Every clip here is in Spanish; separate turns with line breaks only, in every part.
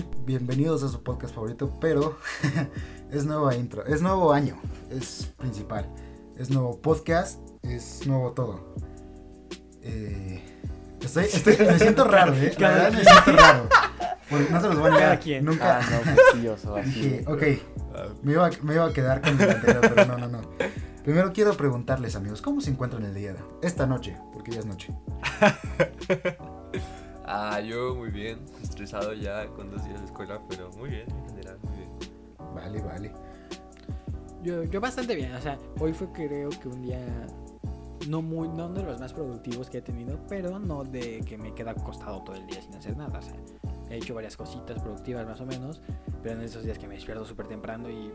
2000, bienvenidos a su podcast favorito, pero es nueva intro, es nuevo año, es principal, es nuevo podcast, es nuevo todo. Eh, estoy, estoy, me siento raro, ¿eh? La verdad me siento raro. Porque no se los voy a negar, nunca.
Ah, no, así.
Ok, me iba, me iba a quedar con el anterior, pero no, no, no. Primero quiero preguntarles, amigos, ¿cómo se encuentran el día de esta noche? Porque ya es noche.
Ah, yo muy bien, estresado ya con dos días de escuela, pero muy bien en general, muy bien.
Vale, vale.
Yo, yo bastante bien, o sea, hoy fue creo que un día no muy, no de los más productivos que he tenido, pero no de que me queda acostado todo el día sin hacer nada, o sea, he hecho varias cositas productivas más o menos, pero en esos días que me despierto súper temprano y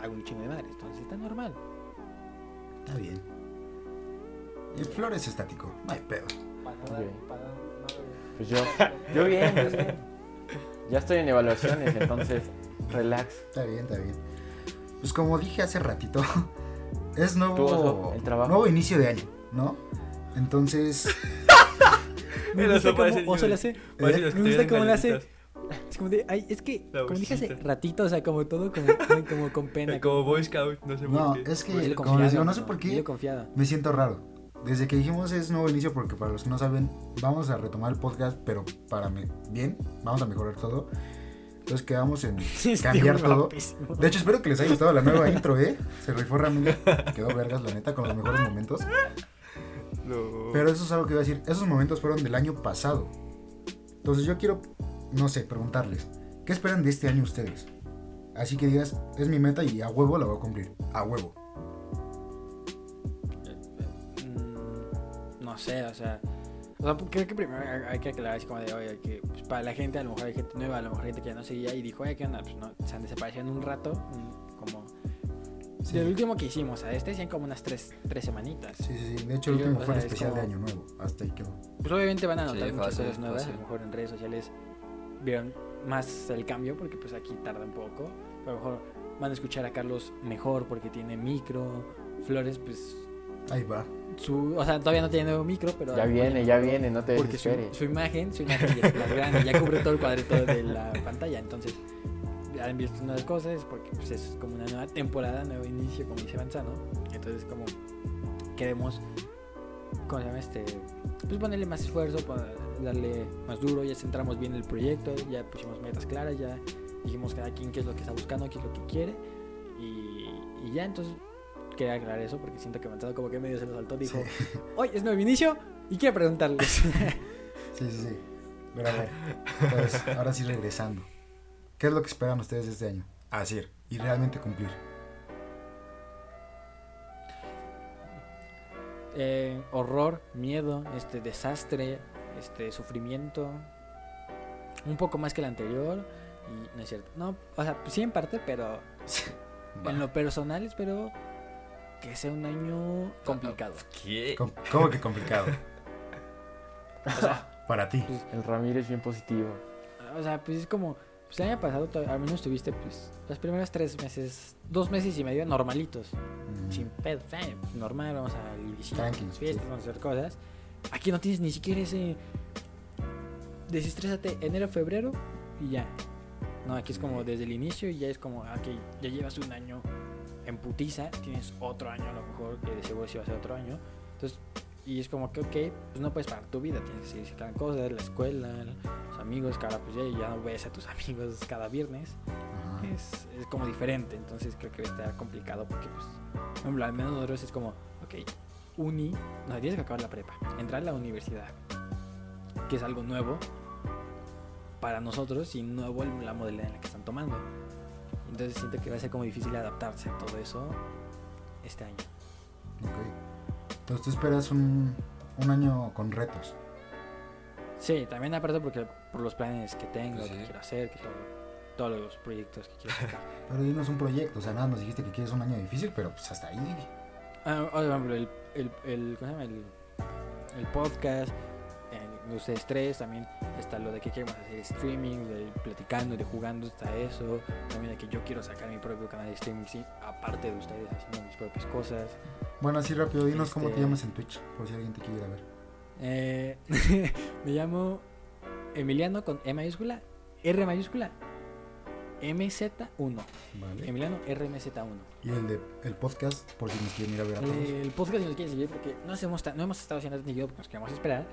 hago un chingo de madres, entonces está normal.
Está bien. El flor es estático, no hay pedo.
Pues yo, yo bien, yo bien. Ya estoy en evaluaciones, entonces, relax.
Está bien, está bien. Pues como dije hace ratito, es nuevo,
Oso, el trabajo.
nuevo inicio de año, ¿no? Entonces,
Me gusta cómo Oso le hace.
¿Eh?
Me gusta cómo le hace. Es como de, ay, es que,
La
como dije hace ratito, o sea, como todo, como, como con pena.
Como Boy Scout, no sé
no,
por qué.
es que, como les digo, no sé por qué,
confiado.
me siento raro. Desde que dijimos es nuevo inicio, porque para los que no saben, vamos a retomar el podcast, pero para me- bien, vamos a mejorar todo. Entonces quedamos en cambiar todo. De hecho, espero que les haya gustado la nueva intro, ¿eh? Se rifó Ramiro. Quedó vergas, la neta, con los mejores momentos.
No.
Pero eso es algo que iba a decir. Esos momentos fueron del año pasado. Entonces yo quiero, no sé, preguntarles. ¿Qué esperan de este año ustedes? Así que digas, es mi meta y a huevo la voy a cumplir. A huevo.
No sé, o sea, o sea, creo que primero hay que aclarar así como de, oye, que pues, para la gente, a lo mejor hay gente nueva, a lo mejor hay gente que ya no seguía y dijo, oye, ¿qué onda? Pues no, se han desaparecido en un rato, como...
Sí.
Del último que hicimos, a este hacían como unas tres, tres semanitas.
Sí, sí, sí. De hecho, el último fue el
sea, es
especial de
como-
Año Nuevo. Hasta ahí quedó.
Pues obviamente van a notar
Sí,
muchas
fácil,
cosas nuevas, a
fácil.
lo mejor en redes sociales vieron más el cambio porque pues aquí tarda un poco. A lo mejor van a escuchar a Carlos mejor porque tiene micro, Flores pues
Ahí va.
su, o sea, todavía no tiene nuevo micro, pero
Ya viene, ya viene, no te
porque su,
desesperes.
su imagen, su imagen ya es más grande, ya cubre todo el cuadrito de la pantalla, entonces ya han visto nuevas cosas porque pues, es como una nueva temporada, nuevo inicio, como dice Manzano, entonces como queremos, ¿cómo se llama este? Pues ponerle más esfuerzo, para darle más duro, ya centramos bien el proyecto, ya pusimos metas claras, ya dijimos cada quien qué es lo que está buscando, qué es lo que quiere y, y ya entonces quería aclarar eso porque siento que Manzano como que medio se lo saltó, dijo, hoy es nuevo inicio y quiero preguntarles.
Sí, sí, sí. Pero a ver. Entonces, ahora sí regresando. ¿Qué es lo que esperan ustedes de este año? Hacer y realmente cumplir.
Eh, horror, miedo, este desastre, este sufrimiento, un poco más que el anterior y no es cierto. No, o sea, sí en parte, pero en lo personal espero que sea un año complicado.
¿Qué?
Com- ¿Cómo que complicado?
O sea,
Para ti.
El Ramírez bien positivo.
o sea, pues es como pues el año pasado al menos tuviste pues los primeros tres meses, dos meses y medio normalitos.
Mm.
sin pedo, eh, normal, vamos a visitar fiestas,
sí.
vamos a hacer cosas. Aquí no tienes ni siquiera ese desestrésate enero, febrero y ya. No, aquí es como desde el inicio y ya es como, ah, ok, ya llevas un año en putiza, tienes otro año a lo mejor, que de seguro sí va a ser otro año. Entonces, y es como que, ok, pues no puedes parar tu vida, tienes que seguir sacando cosas, la escuela, los amigos, ahora pues ya, ya no ves a tus amigos cada viernes es, es como diferente. Entonces creo que va a estar complicado porque, pues, por ejemplo, al menos nosotros es como, ok, uni, no, tienes que acabar la prepa, entrar a la universidad, que es algo nuevo para nosotros y nuevo la modalidad en la que están tomando. Entonces siento que va a ser como difícil adaptarse a todo eso este año.
Ok. Entonces tú esperas un, un año con retos.
Sí, también aparte porque por los planes que tengo,
Pues
que quiero hacer, que todo, todos los proyectos que quiero sacar.
Pero dinos un proyecto. O sea, nada, nos dijiste que quieres un año difícil, pero pues hasta ahí.
Ah, por ejemplo, el, el, el, ¿cómo se llama? el, el podcast, de ustedes tres, también está lo de que queremos hacer streaming, de platicando, de jugando, está eso, también de que yo quiero sacar mi propio canal de streaming, sí, aparte de ustedes haciendo mis propias cosas.
Bueno, así rápido, dinos cómo te
Este-
llamas en Twitch, por si alguien te quiere ir a ver.
Eh, me llamo Emiliano con E mayúscula R mayúscula MZ1.
Vale.
Emiliano RMZ1.
Y el de el podcast, por si nos quieren ir a ver a todos.
El podcast si nos quieren seguir porque no, hacemos ta- no hemos estado haciendo tanto porque nos queremos esperar.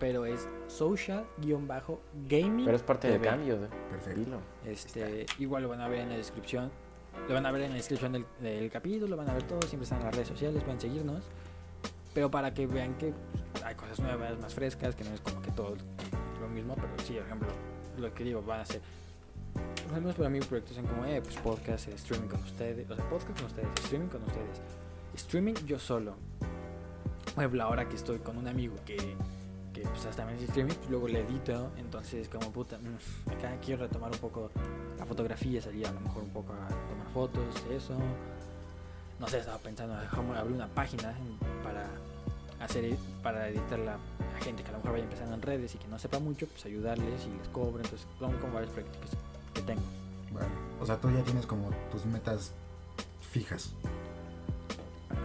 Pero es social-gaming.
Pero es parte de
TV.
cambios, eh.
Perfecto.
Este, igual lo van a ver en la descripción. Lo van a ver en la descripción del, del capítulo, lo van a ver todo, siempre están en las redes sociales, pueden seguirnos. Pero para que vean que pues, hay cosas nuevas, más frescas, que no es como que todo lo mismo, pero sí, por ejemplo, lo que digo, van a ser. Por ejemplo, para mí proyectos son como, eh, pues podcast, streaming con ustedes, o sea, podcast con ustedes, streaming con ustedes. Streaming yo solo. Por ejemplo, ahora que estoy con un amigo que, pues hasta me streaming, pues luego le edito, entonces como puta, mm, acá quiero retomar un poco la fotografía, salir a lo mejor un poco a tomar fotos, eso. No sé, estaba pensando en cómo abrir una página para hacer para editarla a gente que a lo mejor vaya empezando en redes y que no sepa mucho, pues ayudarles y les cobro, entonces son como varios proyectos que tengo.
Vale. O sea, tú ya tienes como tus metas fijas.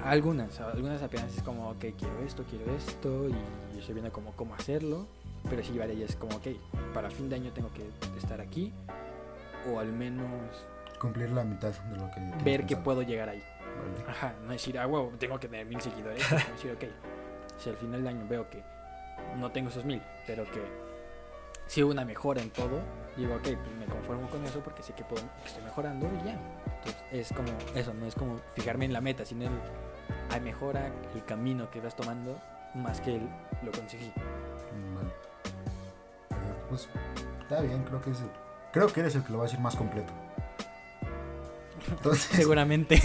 Algunas, algunas apenas es como, ok, quiero esto, quiero esto, y yo estoy viendo como cómo hacerlo, pero sí varias es como, ok, para fin de año tengo que estar aquí, o al menos
Cumplir la mitad de lo que
ver que puedo llegar ahí.
Vale.
Ajá, no decir, ah, huevo, tengo que tener mil seguidores, decir, ok, si al final del año veo que no tengo esos mil, pero que si hubo una mejora en todo, digo, ok, pues me conformo con eso porque sé que, puedo, que estoy mejorando y ya. Entonces es como eso, no es como fijarme en la meta, sino el, hay mejora, el camino que vas tomando, más que el, lo conseguí.
Vale. Pues está bien, creo que es el- creo que eres el que lo va a decir más completo. Entonces,
Seguramente.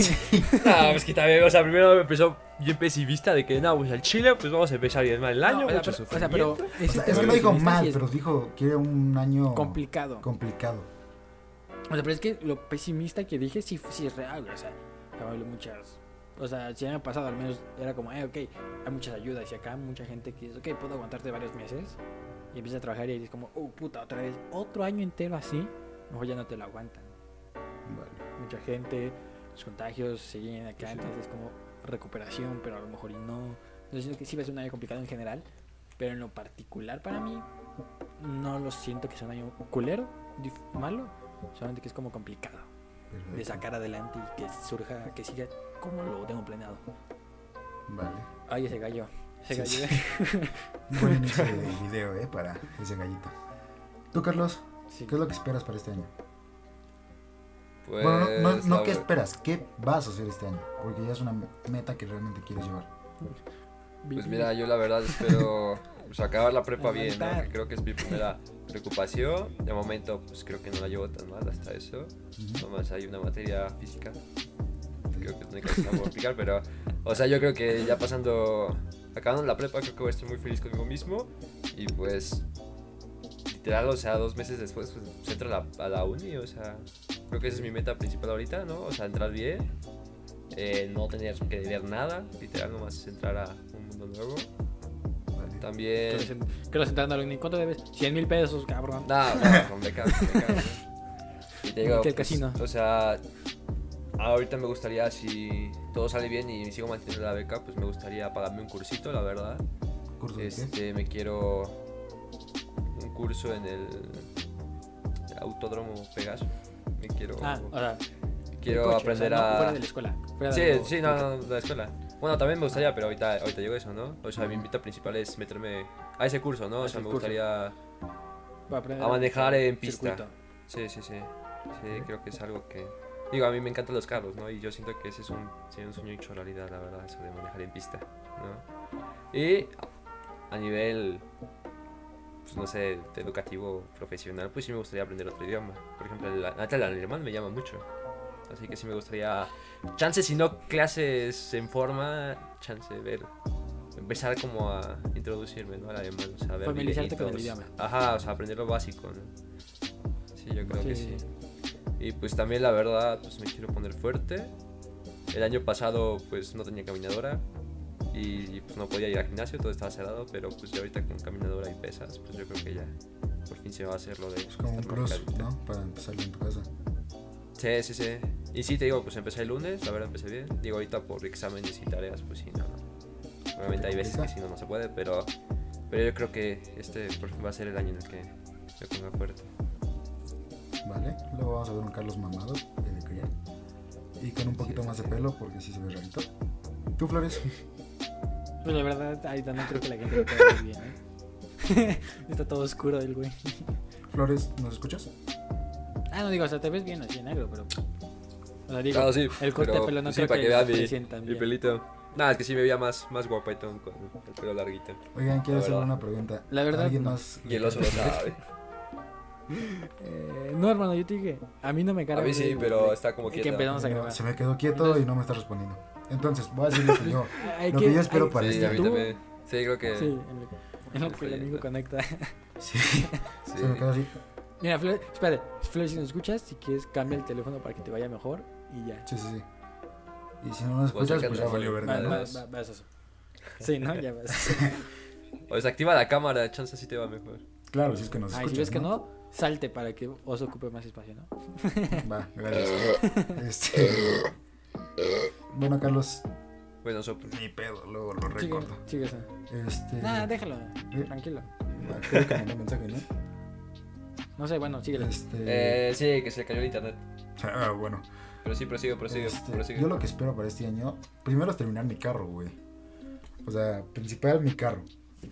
No, pues que también, o sea, primero empezó bien pesimista de que, no, pues al Chile, pues vamos a empezar bien mal el año,
No, o sea,
mucho
pero, o sea, pero
sufrimiento.
o
ese
sea,
tema
es que no dijo mal, pero dijo quiere un año
complicado.
complicado.
O sea, pero es que lo pesimista que dije sí, sí es real, O sea, hablo muchas. O sea, si ha pasado, al menos era como, eh, ok, hay muchas ayudas y acá mucha gente que dice, ok, puedo aguantarte varios meses. Y empieza a trabajar y dices, como, oh puta, otra vez, otro año entero así. Mejor ya no te lo aguantan. Mucha gente, los contagios siguen acá, entonces como recuperación, pero a lo mejor y no. Entonces siento que sí va a ser un año complicado en general, pero en lo particular para mí, no lo siento que sea un año culero, malo, solamente que es como complicado
perfecto.
de sacar adelante y que surja, que siga como lo tengo planeado.
Vale.
Ay, ese gallo. Ese
Sí,
gallo.
Buen inicio de video, eh, para ese gallito. Tú, Carlos,
Sí.
¿qué es lo que esperas para este año?
Pues,
bueno, no, no, no
la
qué esperas, ¿qué vas a hacer este año? Porque ya es una meta que realmente quieres llevar.
Pues mira, yo la verdad espero pues, acabar la prepa bien, ¿no? Creo que es mi primera preocupación. De momento, pues creo que no la llevo tan mal hasta eso.
Ujú.
Nomás hay una materia física. Creo que la única que no puedo explicar, pero... O sea, yo creo que ya pasando... Acabando la prepa, creo que voy a estar muy feliz conmigo mismo. Y pues... Literal, o sea, dos meses después, pues, entro a la, a la uni, o sea... Creo que esa es mi meta principal ahorita, ¿no? O sea, entrar bien. eh, no tener que deber nada. Literal, nomás entrar a un mundo nuevo. También...
Que los entrando a la uni. ¿Cuánto debes? 100 mil pesos, cabrón.
No, no, con beca, con beca, ¿no? Y te digo, pues,
casino.
o sea, ahorita me gustaría, si todo sale bien y sigo manteniendo la beca, pues me gustaría pagarme un cursito, la verdad.
¿Curso?
Este, me quiero un curso en el Autódromo Pegaso. Me quiero,
Ah, o sea,
quiero
coche, o
aprender
sea, no
a...
Fuera de la escuela. fuera
Sí,
de
sí, no, no, de la escuela. Bueno, también me gustaría, pero ahorita, ahorita llego a eso, ¿no? O sea, mi meta principal es meterme a ese curso, ¿no?
A
O sea, me gustaría
aprender
a manejar en pista.
circuito.
Sí, sí, sí. Sí, creo que es algo que... Digo, a mí me encantan los carros, ¿no? Y yo siento que ese es un, sería un sueño hecho realidad, la verdad, eso de manejar en pista, ¿no? Y a nivel, pues no sé, de educativo, profesional, pues sí me gustaría aprender otro idioma. Por ejemplo, el, el alemán me llama mucho. Así que sí me gustaría, chance si no clases en forma, chance ver, empezar como a introducirme, ¿no? Al alemán, o sea, ver
Familiarizarte con el idioma.
Ajá, o sea, aprender lo básico, ¿no? Sí, yo creo que
Sí.
Y pues también la verdad, pues me quiero poner fuerte. El año pasado pues no tenía caminadora y pues no podía ir al gimnasio, todo estaba cerrado, pero pues ya ahorita con caminadora y pesas, pues yo creo que ya por fin se va a hacer lo de
Es como un
marcadito.
¿no? Para empezarlo en tu casa.
Sí, sí, sí. Y sí, te digo, pues empecé el lunes, la verdad empecé bien. Digo, ahorita por exámenes y tareas, pues sí, no, no. Obviamente hay veces que sí no, no se puede, pero, pero yo creo que este por fin va a ser el año en el que me ponga fuerte.
¿Vale? Luego vamos a ver un Carlos mamado, el de criar. Y con un poquito más de pelo, porque sí se ve rarito. ¿Tú, Flores?
Pues la verdad, ahorita no creo que la gente lo pueda ver bien, ¿eh? Está todo oscuro el güey.
Flores, ¿nos escuchas?
Ah, no digo, o sea, te ves bien así en negro, pero. O sea, digo,
Ah, sí,
el corte
pero
de pelo no
sí,
creo
para
que, se
mi, mi pelito. Nada, es que sí me veía más, más guapetón con el pelo larguito.
Oigan, quiero
La
hacer
verdad.
una pregunta.
La verdad,
¿Alguien
no.
más?
Y el oso lo sabe.
Eh, no, hermano, yo te dije, a mí no me
A
carga.
mí sí, pero está como
Que
quieto.
empezamos a grabar.
se me quedó quieto
Entonces-
y no me está respondiendo. Entonces, voy a decir lo que yo. Lo que yo espero
hay-
para
Sí,
este
a mí
tú-
también. Sí, creo que.
Sí, en lo, en lo que el amigo conecta.
Sí,
sí.
se me quedó así.
Mira, Flor, espérate, Flor, si nos escuchas, si quieres, cambia el teléfono para que te vaya mejor y ya.
Sí, sí, sí. Y si no nos escuchas, pues ya valió
Va,
verga.
va,
¿no?
va- vas eso. Sí, ¿no? Ya vas.
O desactiva la cámara, chance así te va mejor.
Claro, si es que nos
Ay,
escuchas.
si ves que no, salte para que Oso ocupe más espacio, ¿no?
Va, gracias. Este. Bueno, Carlos,
Bueno, soplo.
ni pedo, luego lo
Sigue,
recorto.
sigue.
Este.
Nah, déjalo,
¿Eh?
tranquilo.
Creo que mandó mensaje, ¿no?
No sé, bueno, síguele.
Este.
Eh, sí, que se cayó el internet.
Ah, bueno.
Pero sí, prosigue, prosigue,
Este,
prosigue.
yo lo que espero para este año, primero es terminar mi carro, güey. O sea, principal mi carro.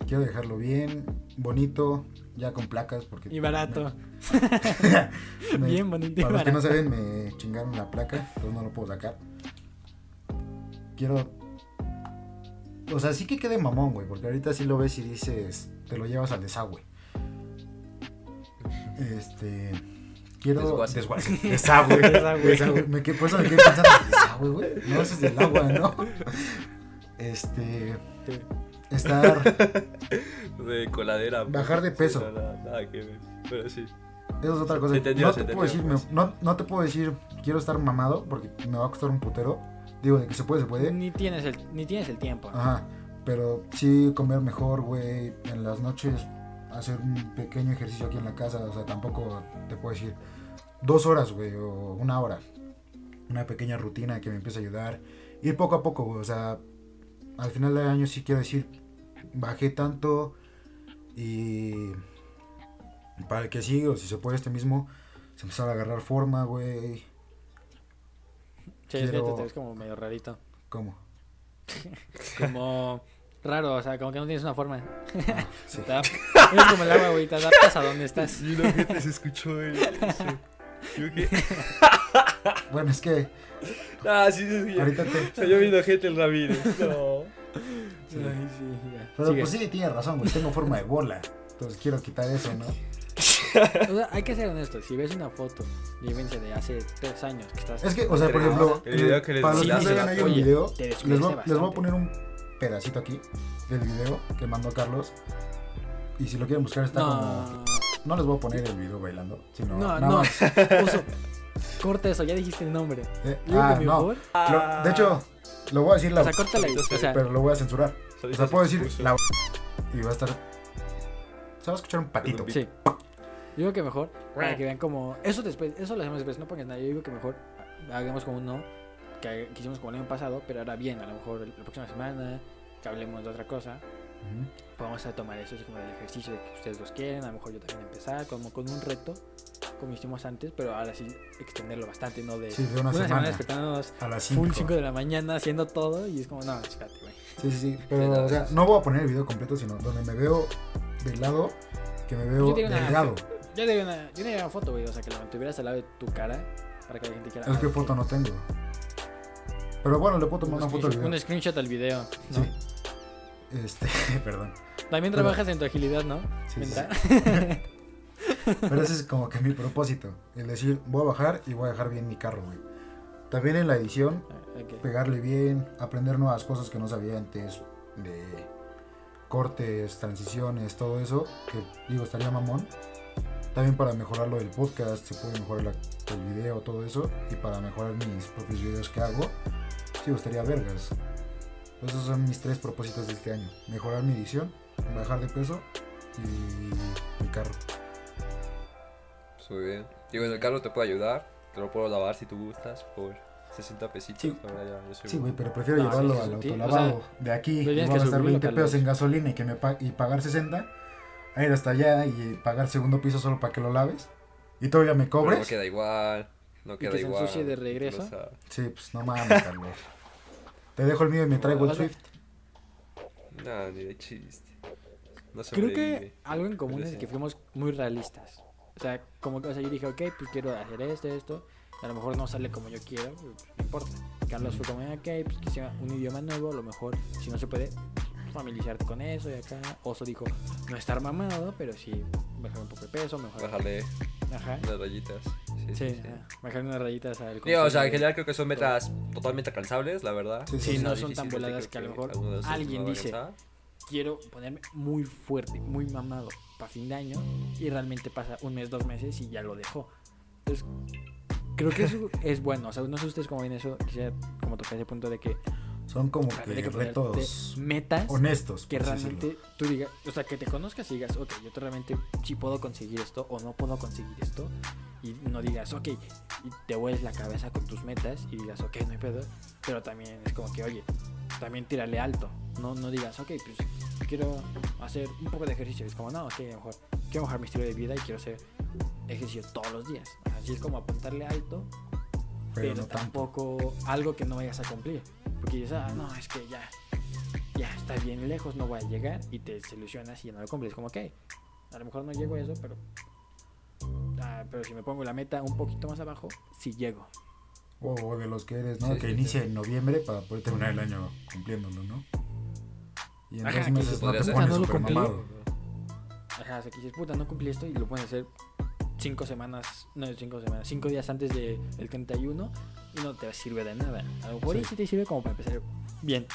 Quiero dejarlo bien, bonito, ya con placas, porque...
Y barato.
me-
Bien bonito y
Para los que no saben, me chingaron la placa, entonces no lo puedo sacar. Quiero... O sea, sí que quede mamón, güey, porque ahorita sí lo ves y dices, te lo llevas al desagüe. Este... Quiero...
Desguace.
Desguace. Desagüe.
Desagüe.
Desagüe. Me quedé, por eso me quedé pensando, desagüe, güey. No, eso es del agua, ¿no? Este...
Sí.
Estar...
De coladera. pues.
Bajar de peso.
No, nada, nada que ver. Pero sí.
Eso es otra cosa.
Se entendió,
no, te puedo decir, me- no, no te puedo decir quiero estar mamado porque me va a costar un putero. Digo, de que se puede, se puede.
Ni tienes el, ni tienes el tiempo.
Ajá. Pero sí comer mejor, güey. En las noches hacer un pequeño ejercicio aquí en la casa. O sea, tampoco te puedo decir dos horas, güey, o una hora. Una pequeña rutina que me empiece a ayudar. Ir poco a poco, güey. O sea, al final del año sí quiero decir, bajé tanto y para el que sigue, o si se puede este mismo, se empezar a agarrar forma, güey.
Sí, es que
quiero-
te ves como medio rarito.
¿Cómo?
Como raro, o sea, como que no tienes una forma.
Ah, sí.
Te es como el agua, güey, te adaptas a donde estás.
Y la gente se escuchó el. Yo que.
Bueno, es que
Ah, sí, sí, sí.
ahorita te...
Se yo viendo gente el Ramírez. No.
Sí.
Ay, sí, ya.
Pero
Sigue.
pues sí, tienes razón, güey. Tengo forma de bola. Entonces quiero quitar eso, ¿no?
O sea, hay que ser honestos. Si ves una foto, vivencia de hace tres años que estás.
Es que, o sea, por ejemplo,
El video que les
para los que no
mandaste.
vean ahí el video, les voy, les voy a poner un pedacito aquí del video que mandó Carlos. Y si lo quieren buscar está como...
No,
les voy a poner el video bailando, sino
no,
nada
no.
más.
Oso, corta eso, ya dijiste el nombre.
Eh, ah, no. Lo- de hecho, lo voy a decir la...
O sea, córtala ahí. O sea,
pero lo voy a censurar. O sea,
se
puedo decir la... Y va a estar... Se va a escuchar un patito.
Sí. Digo que mejor, para que vean como... Eso después, eso lo hacemos después, no pongas nada. Yo digo que mejor hagamos como uno que, que hicimos como el año pasado, pero ahora bien, a lo mejor la próxima semana, que hablemos de otra cosa. Vamos a tomar eso así como del ejercicio de que ustedes los quieren, a lo mejor yo también empezar, como con un reto, como hicimos antes, pero ahora sí extenderlo bastante, ¿no? De
Sí, de una
semana
semana.
despertándonos
A las
full
5.
5 de la mañana haciendo todo y es como, no, espérate, güey.
Sí, sí, sí. Pero,
no,
o sea, no voy a poner el video completo, sino donde me veo del lado, que me veo
Yo una-
delgado.
Yo le di una, yo le di una foto, güey, o sea, que la mantuvieras al lado de tu cara para que la gente quiera.
Es
ah,
que foto no tengo. Pero bueno, le puedo tomar
Un
una foto al video.
Un screenshot al video, ¿no?
Sí. Este, perdón.
También
Pero-
trabajas en tu agilidad, ¿no?
Sí. Pero ese es como que mi propósito. El decir, voy a bajar y voy a dejar bien mi carro, güey. También en la edición,
Ok.
pegarle bien, aprender nuevas cosas que no sabía antes de cortes, transiciones, todo eso, que digo, estaría mamón. También para mejorar lo del podcast, se puede mejorar la- el video, todo eso, y para mejorar mis propios videos que hago, sí, estaría vergas. Esos son mis tres propósitos de este año. Mejorar mi edición, bajar de peso y mi carro.
Pues muy bien. Digo, en el carro te puedo ayudar. Te lo puedo lavar si tú gustas por 60 pesitos.
Sí.
Ahora ya, yo soy
Sí, güey, pero prefiero
No,
llevarlo
sí,
al autolavado
o
de aquí
pero
y
tienes
voy a
que
gastar
subirlo,
20 pesos
Carlos.
en gasolina y, que me pa- y pagar 60, a ir hasta allá y pagar segundo piso solo para que lo laves. ¿Y todavía me
Pero
cobres?
no queda igual. No queda
que se
igual.
ensucie de regreso.
Sí, pues no mames, Carlos. Te dejo el mío y me traigo el Swift.
no, ni de chiste. No
Creo que algo en común
Pero
es que fuimos muy realistas. O sea, como que o sea, yo dije, ok, pues quiero hacer esto, esto. A lo mejor no sale como yo quiero, pues, no importa. Carlos fue como, ok, pues quisiera un idioma nuevo, a lo mejor, si no se puede, familiarizarte con eso y acá. Oso dijo, no estar mamado, pero sí bajar un poco de peso, mejor.
Bájale
Ajá.
unas rayitas. Sí, sí,
Sí, bajar unas rayitas al
Digo, o sea, en general creo que son metas totalmente alcanzables, la verdad.
Sí,
no son tan voladas
creo
que a lo mejor alguien dice. Quiero ponerme muy fuerte, muy mamado para fin de año y realmente pasa un mes, dos meses y ya lo dejó. Entonces, creo que eso es bueno. O sea, no sé ustedes cómo ven eso. Quisiera como tocar ese punto de que
Son como que
que
retos
metas
honestos.
que realmente
decirlo.
tú digas, o sea, que te conozcas y digas, ok, yo te realmente sí puedo conseguir esto o no puedo conseguir esto. Y no digas, ok, y te vuelves la cabeza con tus metas y digas, ok, no hay pedo. Pero también es como que, oye, también tírale alto. No, no digas, ok, pues quiero hacer un poco de ejercicio. Es como, no, ok, mejor quiero mejorar mi estilo de vida y quiero hacer ejercicio todos los días. Así es como apuntarle alto, pero,
Pero no tanto.
tampoco algo que no vayas a cumplir. Porque dices, ah, no, es que ya, ya está bien lejos, no voy a llegar y te solucionas y ya no lo cumples. Como que, a lo mejor no llego a eso, pero, ah, pero si me pongo la meta un poquito más abajo, sí llego.
O, o de los que eres, ¿no?
Sí,
que
sí,
inicia en noviembre para poder terminar el año cumpliéndolo, ¿no? Y en
Ajá,
dos meses
se
no te
hacer.
pones
No
mamado.
Ajá, o sea, que dices, puta, no cumplí esto y lo puedes hacer cinco semanas, no, cinco semanas, cinco días antes del 31 y no te sirve de nada. A lo mejor
sí
te sirve como para empezar bien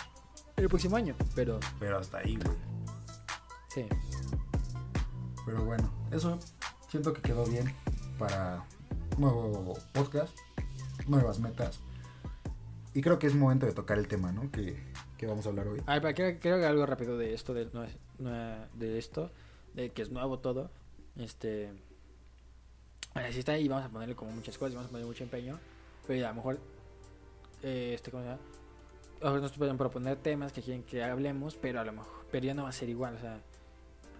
el próximo año, pero
Pero hasta ahí, güey.
sí.
Pero bueno, eso siento que quedó bien para nuevo podcast, nuevas metas. Y creo que es momento de tocar el tema, ¿no? Que, que vamos a hablar hoy.
A ver, para que creo que algo rápido de esto, de, de esto, de que es nuevo todo. Este. Así está y vamos a ponerle como muchas cosas, vamos a poner mucho empeño. Pero a lo mejor. eh, este, ¿cómo se llama? Nos pueden proponer temas que quieren que hablemos, pero a lo mejor. Pero ya no va a ser igual, o sea.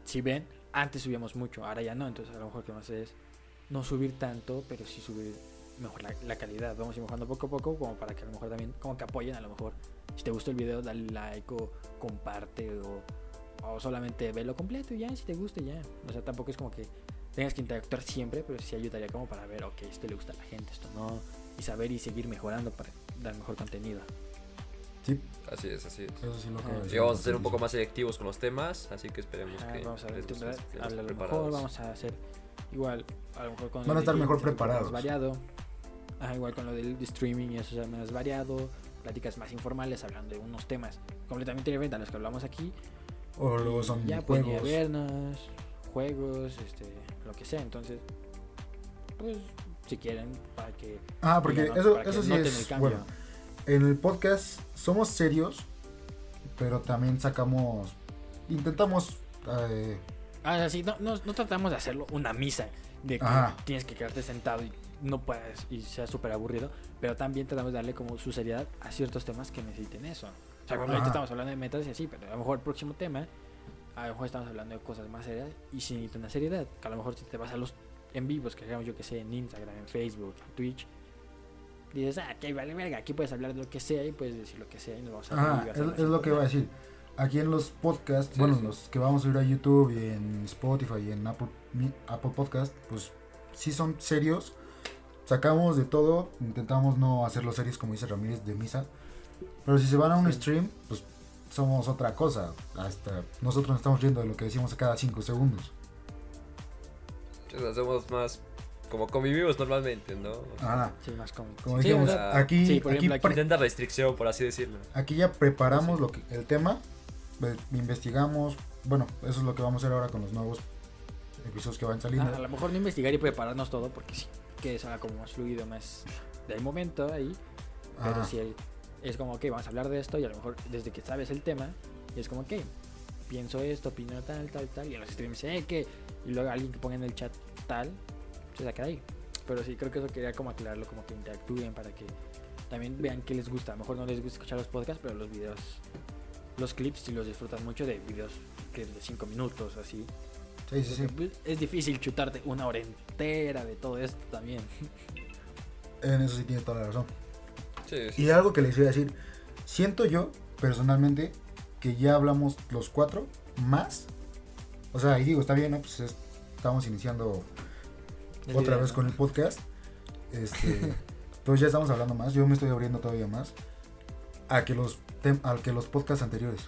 Si ven, antes subíamos mucho, ahora ya no, entonces a lo mejor que vamos a hacer es no subir tanto, pero sí subir mejor la, la calidad. Vamos a ir mejorando poco a poco, como para que a lo mejor también, como que apoyen a lo mejor. Si te gustó el video, dale like o comparte o, o solamente velo completo y ya, si te gusta ya. O sea, tampoco es como que tengas que interactuar siempre, pero sí ayudaría como para ver, ok, esto le gusta a la gente, esto no, y saber y seguir mejorando para dar mejor contenido.
Sí,
Así es, así es.
eso sí lo decir.
vamos a ser un poco más selectivos con los temas, así que esperemos
Ajá,
que
Ah, vamos a ver, Habla a lo mejor, vamos a hacer igual, a lo mejor con
Van a estar mejor preparados.
variado. Ajá, igual con lo del streaming y eso es más variado, pláticas más informales hablando de unos temas completamente diferentes a los que hablamos aquí.
O luego son
ya a
juegos.
vernos, juegos, este, lo que sea. Entonces, pues, si quieren, para que.
Ah, porque eso,
Para que
eso sí
el
es.
cambio.
Bueno, en el podcast somos serios, pero también sacamos. Intentamos. eh,
Ah, sí, no, no, no tratamos de hacerlo una misa, de que
Ajá.
tienes que quedarte sentado y no puedes y sea súper aburrido, pero también tratamos de darle como su seriedad a ciertos temas que necesiten eso. O sea, ahorita estamos hablando de metas y así, pero a lo mejor el próximo tema, a lo mejor estamos hablando de cosas más serias y sin necesitan una seriedad. Que a lo mejor si te vas a los en vivos que hagamos, yo que sé, en Instagram, en Facebook, en Twitch, dices, ah, que vale verga, aquí puedes hablar de lo que sea y puedes decir lo que sea y nos vamos a
Ajá, es, es lo que iba a decir. Aquí en los podcasts,
Sí,
bueno,
sí.
los que vamos a subir a YouTube y en Spotify y en Apple, Apple Podcast, pues sí son serios. Sacamos de todo, intentamos no hacerlo serios como dice Ramírez de misa. Pero si se van a un
Sí.
stream, pues somos otra cosa. Hasta nosotros nos estamos riendo de lo que decimos a cada 5 segundos.
Entonces, hacemos más como convivimos normalmente, ¿no?
Ajá.
Sí, más cómodo.
Como
Sí,
dijimos,
¿verdad?
aquí,
Sí, por
aquí,
ejemplo, aquí-
Intenta restricción, por así decirlo.
aquí ya preparamos lo que, el tema, ve- investigamos. Bueno, eso es lo que vamos a hacer ahora con los nuevos episodios que van saliendo.
Ah, a lo mejor no investigar y prepararnos todo porque sí, que salga como más fluido, más del momento ahí. Pero si es como, ok, vamos a hablar de esto y a lo mejor desde que sabes el tema, y es como, ok, pienso esto, opino tal, tal, tal, y en los streams, eh, que, y luego alguien que ponga en el chat tal, se saca de ahí. Pero sí, creo que eso quería como aclararlo, como que interactúen para que también vean qué les gusta. A lo mejor no les gusta escuchar los podcasts, pero los videos, los clips, si los disfrutan mucho de videos que de 5 minutos así.
Sí, sí, sí.
Pues, Es difícil chutarte una hora entera de todo esto también.
En eso sí tiene toda la razón.
Sí, sí.
Y algo que les iba a decir, siento yo personalmente que ya hablamos los cuatro más. O sea, y digo, está bien, ¿no? Pues es- estamos iniciando
Es
otra vez
¿no?
con el podcast. Este, pues ya estamos hablando más. Yo me estoy abriendo todavía más a que los tem- a que los podcasts anteriores.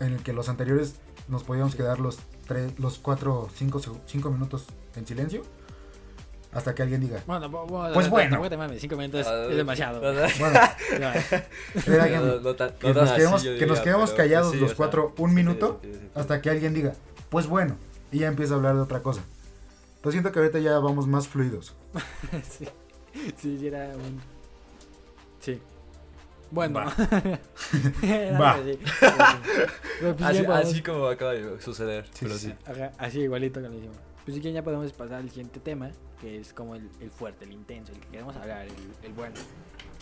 En el que los anteriores nos podíamos quedar los tres, los cuatro, cinco, cinco minutos en silencio hasta que alguien diga.
Bueno, bo- bo-
Pues
tampoco
bueno.
te mames, cinco minutos
Ah,
es demasiado.
no, no,
Bueno,
no,
alguien- que
no
nos quedemos-
así, yo
que nos
diría,
quedemos
pero,
callados los
sea,
cuatro un
sí,
minuto
sí, sí, sí.
hasta que alguien diga, pues bueno, y ya empieza a hablar de otra cosa. Pues siento que ahorita ya vamos más fluidos.
sí. sí, sí, era un. Sí. Bueno.
Va.
Era
Va.
así. Pues,
Así,
ya podemos-
así como acaba de suceder.
Sí,
pero
sí.
sí.
Ajá, así igualito que lo hicimos. Pues sí que ya podemos pasar al siguiente tema, que es como el, el fuerte, el intenso, el que queremos hablar, el, el bueno.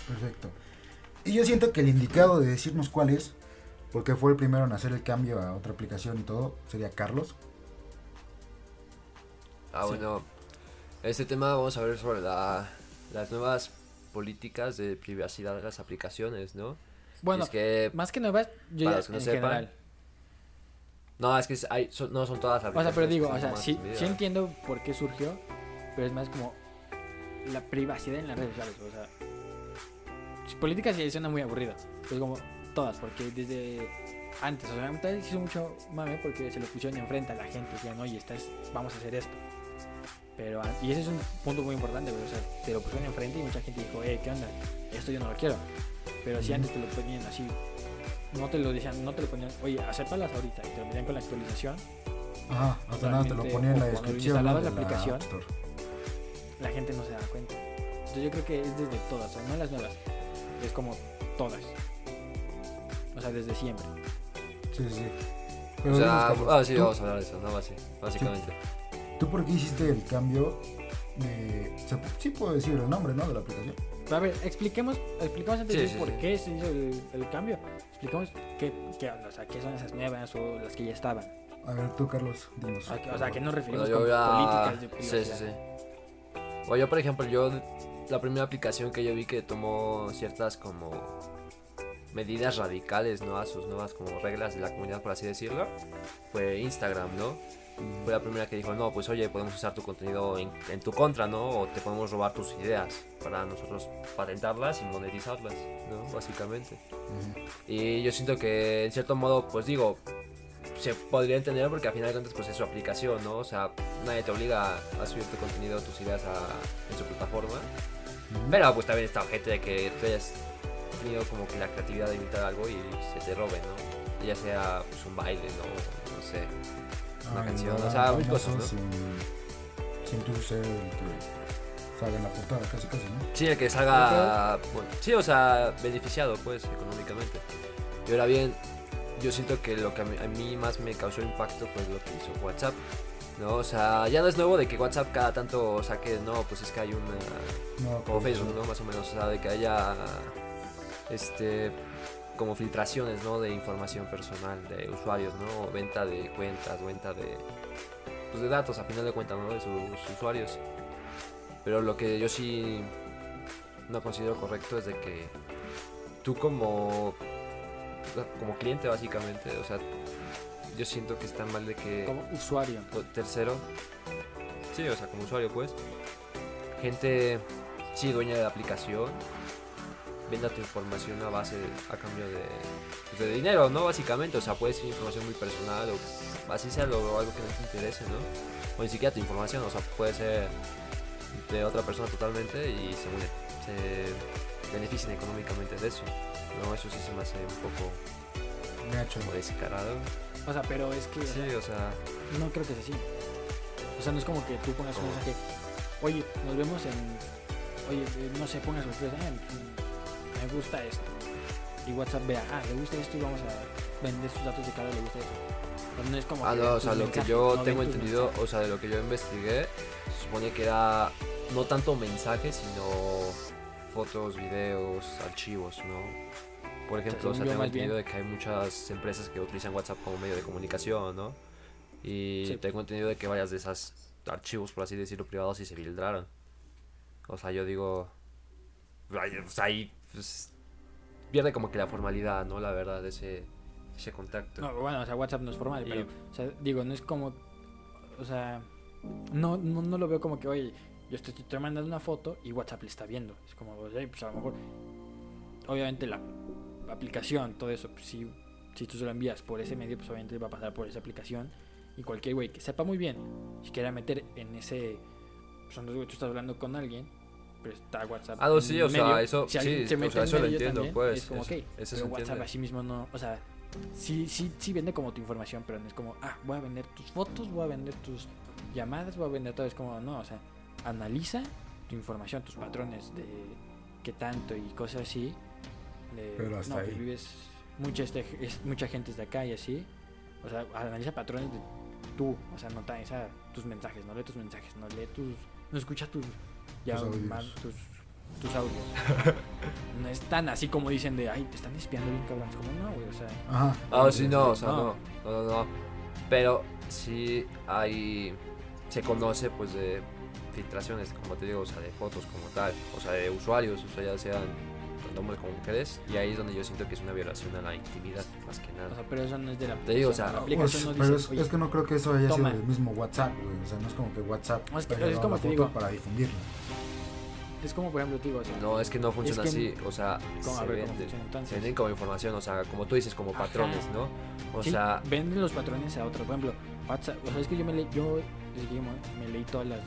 Perfecto. Y yo siento que el indicado de decirnos cuál es, porque fue el primero en hacer el cambio a otra aplicación y todo, sería Carlos.
Ah,
Sí.
bueno. Este tema vamos a ver sobre la, las nuevas políticas de privacidad de las aplicaciones, ¿no?
Bueno,
es que...
más que nuevas, yo
para
ya
los que no
en
sepan,
general.
No, es que hay, son- no son todas las
O sea, pero
aplicaciones
digo, o sea, sí, sí entiendo por qué surgió, pero es más como la privacidad en las redes sociales. O sea, si política sí suena muy aburrido. Pues como todas, porque desde antes, o sea, antes hizo mucho mame porque se lo pusieron enfrente a la gente. Decían, oye, estás, vamos a hacer esto. Pero, an- y ese es un punto muy importante, güey, O sea, te lo pusieron enfrente y mucha gente dijo, eh, ¿qué onda? Esto yo no lo quiero. Pero si antes te lo ponían así, no te lo decían, no te lo ponían, oye, acéptalas ahorita, y te lo ponían con la actualización.
Ajá, hasta nada te lo
Realmente,
ponía en la
o cuando
descripción.
instalabas la aplicación,
App Store.
la gente no se da cuenta. Entonces yo creo que es desde todas, o sea, no las nuevas, es como todas. O sea, desde siempre.
Sí, sí, sí. Pero
O sea, ah, sí,
¿tú,
vamos a hablar de eso, ¿no? Así, básicamente.
¿Tú por qué hiciste el cambio de... sí puedo decir el nombre, ¿no? De la aplicación.
A ver, expliquemos, expliquemos antes
Sí,
de
sí,
por
sí.
qué se hizo el, el cambio. Explicamos qué, qué, o sea, qué son esas nuevas o las que ya estaban.
A ver, tú, Carlos, dinos.
O sea, o sea, ¿a qué nos
Bueno,
referimos
yo
con
voy a...
políticas de
Sí,
privacidad?
sí, sí. O yo, por ejemplo, yo... La primera aplicación que yo vi que tomó ciertas como medidas radicales, ¿no? A sus nuevas como reglas de la comunidad, por así decirlo, fue Instagram, ¿no? Fue la primera que dijo, no, pues oye, podemos usar tu contenido en, en tu contra, ¿no? O te podemos robar tus ideas para nosotros patentarlas y monetizarlas, ¿no? Básicamente. Y yo siento que en cierto modo, pues digo, se podría entender porque al final de cuentas pues es su aplicación, ¿no? O sea, nadie te obliga a subir tu contenido, tus ideas a- en su plataforma. Pero pues también está gente de que tú hayas tenido como que la creatividad de inventar algo y se te robe, ¿no? Ya sea pues un baile, ¿no? No sé. Una canción, o sea, mil cosas,
famoso Sin, sin tú ser el que salga en la portada, casi, casi, ¿no?
Sí, el que salga. bueno, sí, o sea, beneficiado, pues, económicamente. Y ahora bien, yo siento que lo que a mí, a mí más me causó impacto fue lo que hizo WhatsApp. ¿No? O sea, ya no es nuevo de que WhatsApp cada tanto saque, no, pues es que hay una.
No,
Como Facebook, ¿no? Más o menos, o sea, de que haya. Este. Como filtraciones, ¿no? De información personal de usuarios, ¿no? Venta de cuentas, venta de. Pues de datos, a final de cuentas, ¿no? De sus usuarios. Pero lo que yo sí no considero correcto es de que tú como como cliente básicamente, o sea, yo siento que está mal de que
Como usuario.
tercero, sí, o sea, como usuario pues, gente sí dueña de la aplicación venda tu información a base a cambio de, pues, de dinero, ¿no? Básicamente, o sea, puede ser información muy personal o así sea lo, algo que no te interese, ¿no? O ni siquiera tu información, o sea, puede ser de otra persona totalmente y se, une- se beneficien económicamente de eso. No, eso sí se me hace un poco como descarado.
O sea, pero es que o
Sí,
sea,
o sea,
no creo que sea así. O sea, no es como que tú pongas un mensaje, oye, nos vemos en, oye, no sé, pongas "Ah, me gusta esto. Y WhatsApp vea, ah, le gusta esto y vamos a vender sus datos de cada le gusta eso. Pero no es como
Ah,
que
no, o sea, lo que yo
no
tengo entendido,
mensajes.
o sea, de lo que yo investigué, se supone que era no tanto mensajes, sino fotos, videos, archivos, ¿no? Por ejemplo, o sea, tengo
más bien-
entendido de que hay muchas empresas que utilizan WhatsApp como medio de comunicación, ¿no? Y
Sí.
tengo entendido de que varias de esas archivos, por así decirlo, privados sí se filtraron. O sea, yo digo. Pues ahí. pues, pierde como que la formalidad, ¿no? La verdad, ese, ese contacto.
No, bueno, o sea, WhatsApp no es formal,
Y-
pero, o sea, digo, no es como, o sea, no, no, no lo veo como que, oye, yo estoy, te estoy mandando una foto y WhatsApp le está viendo. Es como, oye, pues a lo mejor, obviamente la aplicación, todo eso, pues, si, si tú se lo envías por ese medio, pues obviamente va a pasar por esa aplicación. Y cualquier güey que sepa muy bien, si quiera meter en ese, pues tú estás hablando con alguien, pero está WhatsApp.
Ah, no, sí, o sea,
medio,
eso-
si alguien
sí,
se
o
mete
sea,
en
eso lo
medio
entiendo,
también,
pues,
Es como,
eso-
ok,
eso
pero WhatsApp
entiende.
así mismo no, o sea, sí, sí, sí vende como tu información, pero no es como, ah, voy a vender tus fotos, voy a vender tus llamadas, voy a vender todo. Es como, no, o sea, analiza tu información, tus patrones de qué tanto y cosas así. De,
Pero hasta
no,
ahí.
pues vives, mucha, este- es, mucha gente es de acá y así. O sea, analiza patrones de tú, o sea, nota esa, tus mensajes, no lee tus mensajes, no lee tus, no escucha tus, ya,
Tus audios.
más- tus, tus audios. no es tan así como dicen de, ay, te están espiando bien cabrón. Es como, no, güey, o sea,
Ajá.
Ah, sí, no, o sea,
No.
no. No, no, no. Pero sí hay. Se conoce, pues, de filtraciones, como te digo, o sea, de fotos como tal, o sea, de usuarios, o sea, ya sean como mujeres, y ahí es donde yo siento que es una violación a la intimidad, más que
o
nada.
sea, pero eso no es de la
Te digo, o sea,
la
Pues,
aplicación no
pero
dice,
es,
"Oye,
es que no creo que eso haya
toma".
sido el mismo WhatsApp, güey. O sea, no es como que WhatsApp
No, es que- es como
la
te
foto
digo.
para difundirla.
es como por ejemplo, te digo, o sea,
No, es que no funciona
que-
así, o sea,
¿cómo?
se
a ver cómo
venden,
funciona
se
entonces.
venden como información, o sea, como tú dices, como
Ajá.
patrones, ¿no? O
Sí,
sea,
venden los patrones a otro. Por ejemplo, WhatsApp. O sea, es que yo me leí, yo me, leí todas las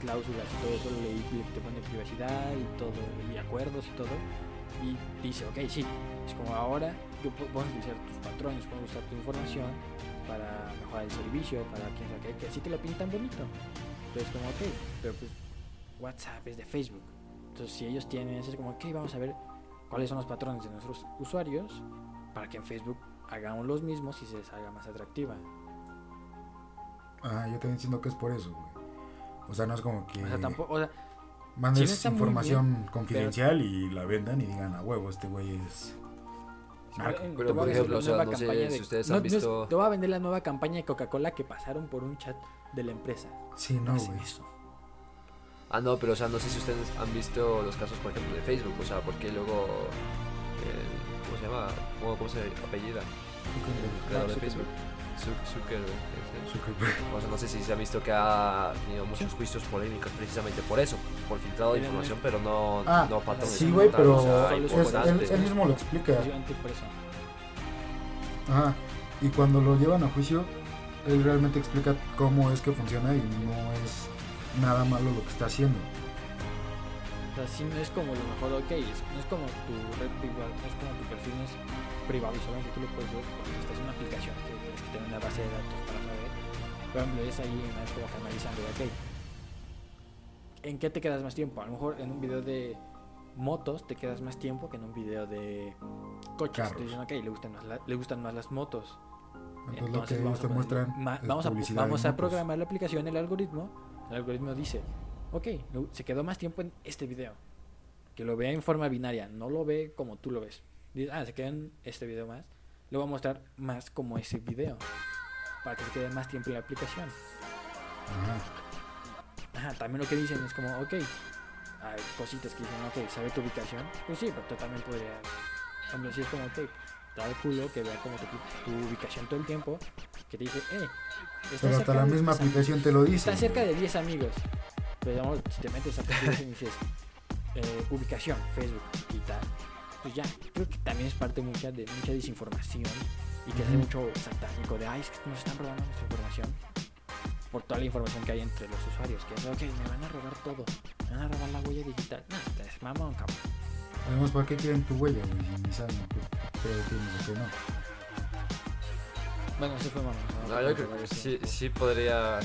cláusulas y todo eso, lo leí que te pone privacidad y todo, y acuerdos y todo. Y dice, ok, sí, es como ahora yo pu- puedo utilizar tus patrones, puedo usar tu información para mejorar el servicio, para quien sea que, que así te lo pintan bonito. Entonces, como, ok, pero pues WhatsApp es de Facebook. Entonces, si ellos tienen, eso es como, ok, vamos a ver cuáles son los patrones de nuestros usuarios para que en Facebook hagamos los mismos y se les haga más atractiva.
Ajá, yo también siento que es por eso, güey. O sea, no es como que
O sea, tampoco, o sea,
mandes
sí no
información confidencial y la vendan y digan, a huevo, este güey es... narco".
te
pero,
voy a
por ejemplo, o sea, no sé
campaña
si
de-
ustedes
no-
han
no te voy a vender la nueva campaña de Coca-Cola que pasaron por un chat de la empresa.
Sí, no, güey.
Ah, no, pero o sea, no sé si ustedes han visto los casos, por ejemplo, de Facebook, o sea, porque luego. el- ¿Cómo se llama? ¿Cómo, cómo se apellida? El creador de. Facebook. Zuck- Zuckerberg.
Zuckerberg.
O sea, no sé si se ha visto que ha tenido muchos juicios polémicos precisamente por eso, por filtrado de
Pero no
información, pero no,
Ah,
no patrones.
Sí, güey, pero
o sea,
es-
él, él mismo lo explica. Ajá. Y cuando lo llevan a juicio, él realmente explica cómo es que funciona y no es nada malo lo que está haciendo.
O sea, sí no es como lo mejor, ok, es- no es como tu red privada, no es como tu perfil no es privado solamente tú lo puedes ver porque estás en una aplicación que tener una base de datos para saber. Por ejemplo, es ahí más como que analizando, ok, ¿en qué te quedas más tiempo? A lo mejor en un video de motos te quedas más tiempo que en un video de coches. Te dicen, ok, le gustan más, la- le gustan más las motos.
Entonces, lo que
vamos a
muestran
ma- vamos a, vamos a programar la aplicación, el algoritmo. El algoritmo dice, ok, se quedó más tiempo en este video. Que lo vea en forma binaria, no lo ve como tú lo ves. Dice, ah, se quedó en este video más. Le voy a mostrar más como ese video. Para que se quede más tiempo en la aplicación.
Ajá.
También lo que dicen es como, ok, hay cositas que dicen, ok, ¿sabe tu ubicación? Pues sí, pero tú también podrías. Hombre, sí es como, ok, da el culo que vea como tu, tu ubicación todo el tiempo. Que te dice, eh,
Pero hasta la misma
10 amigos".
aplicación te lo dice.
Está cerca de 10 amigos. Pero digamos, si te metes a y dices, eh, ubicación, Facebook y tal, pues ya, creo que también es parte mucha de mucha desinformación y que hace mucho satánico de, ay, es que nos están robando nuestra información por toda la información que hay entre los usuarios, que es, ok, me van a robar todo, me van a robar la huella digital. No, te es mamón, cabrón.
Además, ¿para qué quieren tu huella, güey? Saben pedo tienes o qué no.
Bueno, sí fue mamón.
No, yo creo que sí, sí podría.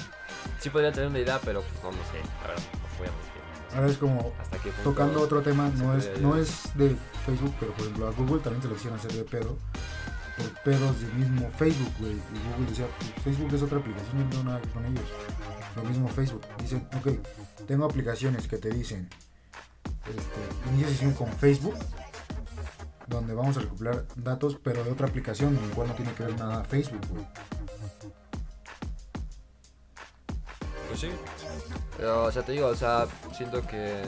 Sí podría tener una idea, pero pues no, no sé, la verdad, no voy a mentir.
Ahora es como tocando otro tema, no es, no es de Facebook, pero por ejemplo a Google también se le quisieron hacer de pedo por pedos del mismo Facebook, güey. Y Google decía, "Pues, Facebook es otra aplicación, yo no tengo nada con ellos. Lo mismo Facebook. Dicen, ok, tengo aplicaciones que te dicen, este, inicia sesión con Facebook, donde vamos a recopilar datos, pero de otra aplicación, el cual no tiene que ver nada Facebook, güey.
Pues sí. Pero, o sea, te digo, o sea, siento que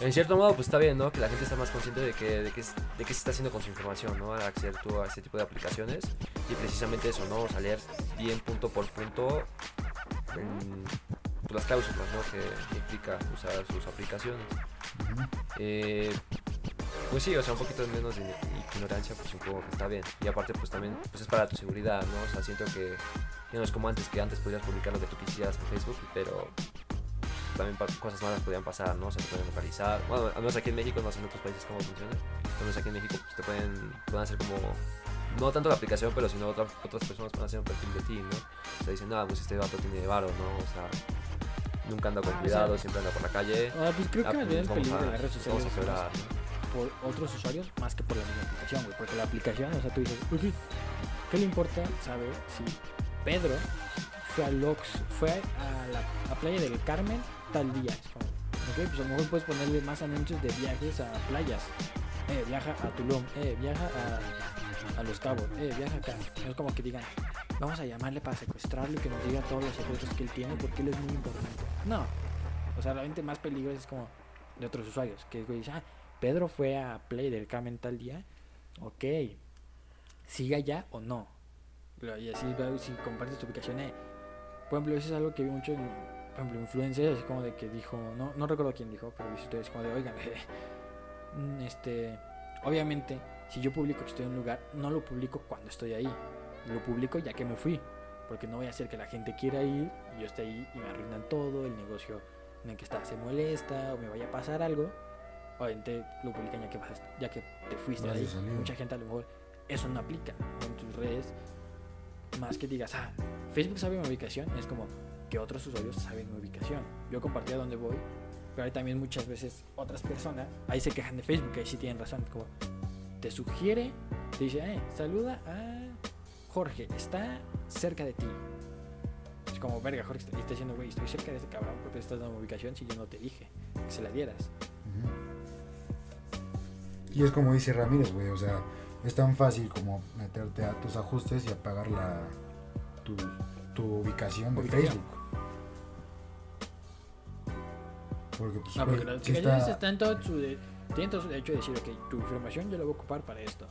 en cierto modo, pues está bien, ¿no? Que la gente está más consciente de que, de que, de se está haciendo con su información, ¿no? Al acceder tú a este tipo de aplicaciones. Y precisamente eso, ¿no? O sea, leer bien punto por punto en, pues, las cláusulas, ¿no? Que implica usar sus aplicaciones. Eh, pues sí, o sea, un poquito menos de ignorancia, pues supongo que está bien. Y aparte, pues también pues es para tu seguridad, ¿no? O sea, siento que ya no es como antes, que antes podías publicar lo que tú quisieras en Facebook, pero también cosas malas podían pasar, ¿no? Se te pueden localizar. Bueno, al menos aquí en México, no sé en otros países cómo funciona. Al menos aquí en México, pues te pueden, pueden hacer como, no tanto la aplicación, pero sino otra- otras personas pueden hacer un perfil de ti, ¿no? O sea, dicen, no, pues este vato tiene varo, ¿no? O sea, nunca anda con
Ah, o
cuidado,
sea,
siempre anda por la calle.
Ah, pues creo
Ah,
que más
pues
el
vamos
peligro
a-
de las redes
vamos
sociales
a
es
quebrar,
más por otros usuarios más que por la misma aplicación, güey. Porque la aplicación, o sea, tú dices, "Ok, ¿qué le importa saber si Pedro fue a Lox, fue a la Playa del Carmen tal día? Ok, pues a lo mejor puedes ponerle más anuncios de viajes a playas. Eh, viaja a Tulum, eh, viaja a, a Los Cabos, eh, viaja acá. No es como que digan, vamos a llamarle para secuestrarlo y que nos diga todos los secretos que él tiene porque él es muy importante. No. O sea, realmente más peligro es como de otros usuarios. Que dice, ah, Pedro fue a Play del Carmen tal día. Ok. ¿Siga ya o no? Y así si compartes tu ubicación. eh. Por ejemplo, eso es algo que vi mucho en, por ejemplo, influencers, así como de que dijo, no, no recuerdo quién dijo, pero dice ustedes como de, oigan, mm, este, obviamente, si yo publico que estoy en un lugar, no lo publico cuando estoy ahí. Lo publico ya que me fui. Porque no voy a hacer que la gente quiera ir y yo esté ahí y me arruinan todo, el negocio en el que está se molesta o me vaya a pasar algo. Obviamente lo publican ya que, vas, ya que te fuiste ahí. Mucha gente a lo mejor eso no aplica en tus redes. Más que digas, ah, Facebook sabe mi ubicación, es como que otros usuarios saben mi ubicación. Yo compartía dónde voy, pero hay también muchas veces otras personas, ahí se quejan de Facebook, ahí sí tienen razón, como te sugiere, te dice, eh, saluda a Jorge, está cerca de ti. Es como, verga, Jorge está, está diciendo, güey, estoy cerca de ese cabrón, porque estás dando mi ubicación si yo no te dije que se la dieras.
Y es como dice Ramírez, güey, o sea, es tan fácil como meterte a tus ajustes y apagar la tu, tu ubicación de
Ubicación.
Facebook. Porque pues
No, porque las aplicaciones
está-
están todo su de- tienen todo su derecho de decir, ok, tu información yo la voy a ocupar para esto.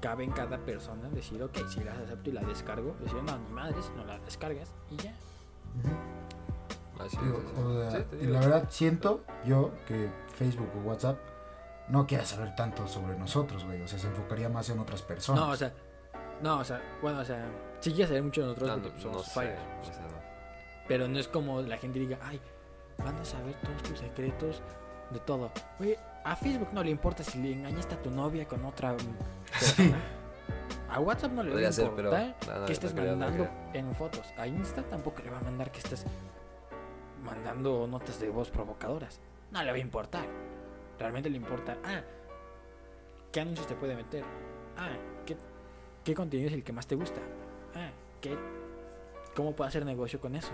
Cabe en cada persona decir, ok, si las acepto y la descargo, decir, no, ni madres, no la descargas y ya.
Ujú.
Así
Digo,
es,
o
sí.
sea,
Sí, te
y la verdad siento yo que Facebook o WhatsApp no quiere saber tanto sobre nosotros, güey. O sea, se enfocaría más en otras personas.
No, o sea, no, o sea, bueno, o sea, sí quiere saber mucho de nosotros
No,
porque
no, no
somos
sé,
usuarios,
o sea, no.
pero no es como la gente diga, ay, van a saber todos tus secretos de todo. Oye, a Facebook no le importa si le engañaste a tu novia con otra mm, persona. A WhatsApp no le va a
pero
importar
no,
que estés mandando en fotos. A Insta tampoco le va a mandar que estés mandando notas de voz provocadoras. No le va a importar. Realmente le importa, ah, ¿qué anuncios te puede meter? Ah, ¿qué, qué contenido es el que más te gusta? Ah, ¿qué, ¿cómo puedo hacer negocio con eso?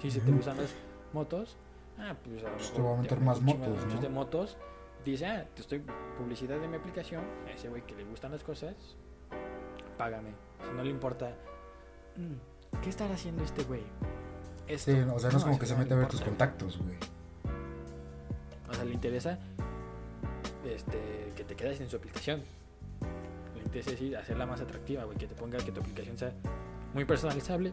Si se te gustan las motos, ah, pues a lo
Pues te
mejor
voy a meter más motos, ¿no?
de motos. Dice, ah, te estoy publicidad de mi aplicación. A ese güey que le gustan las cosas, págame. Si no le importa, "Mm, ¿qué estará haciendo este güey? Esto.
Sí, o sea, no es como que se
no
mete a ver tus contactos, güey.
O sea, le interesa este, que te quedes en su aplicación. Le interesa decir, hacerla más atractiva, güey, que te ponga que tu aplicación sea muy personalizable.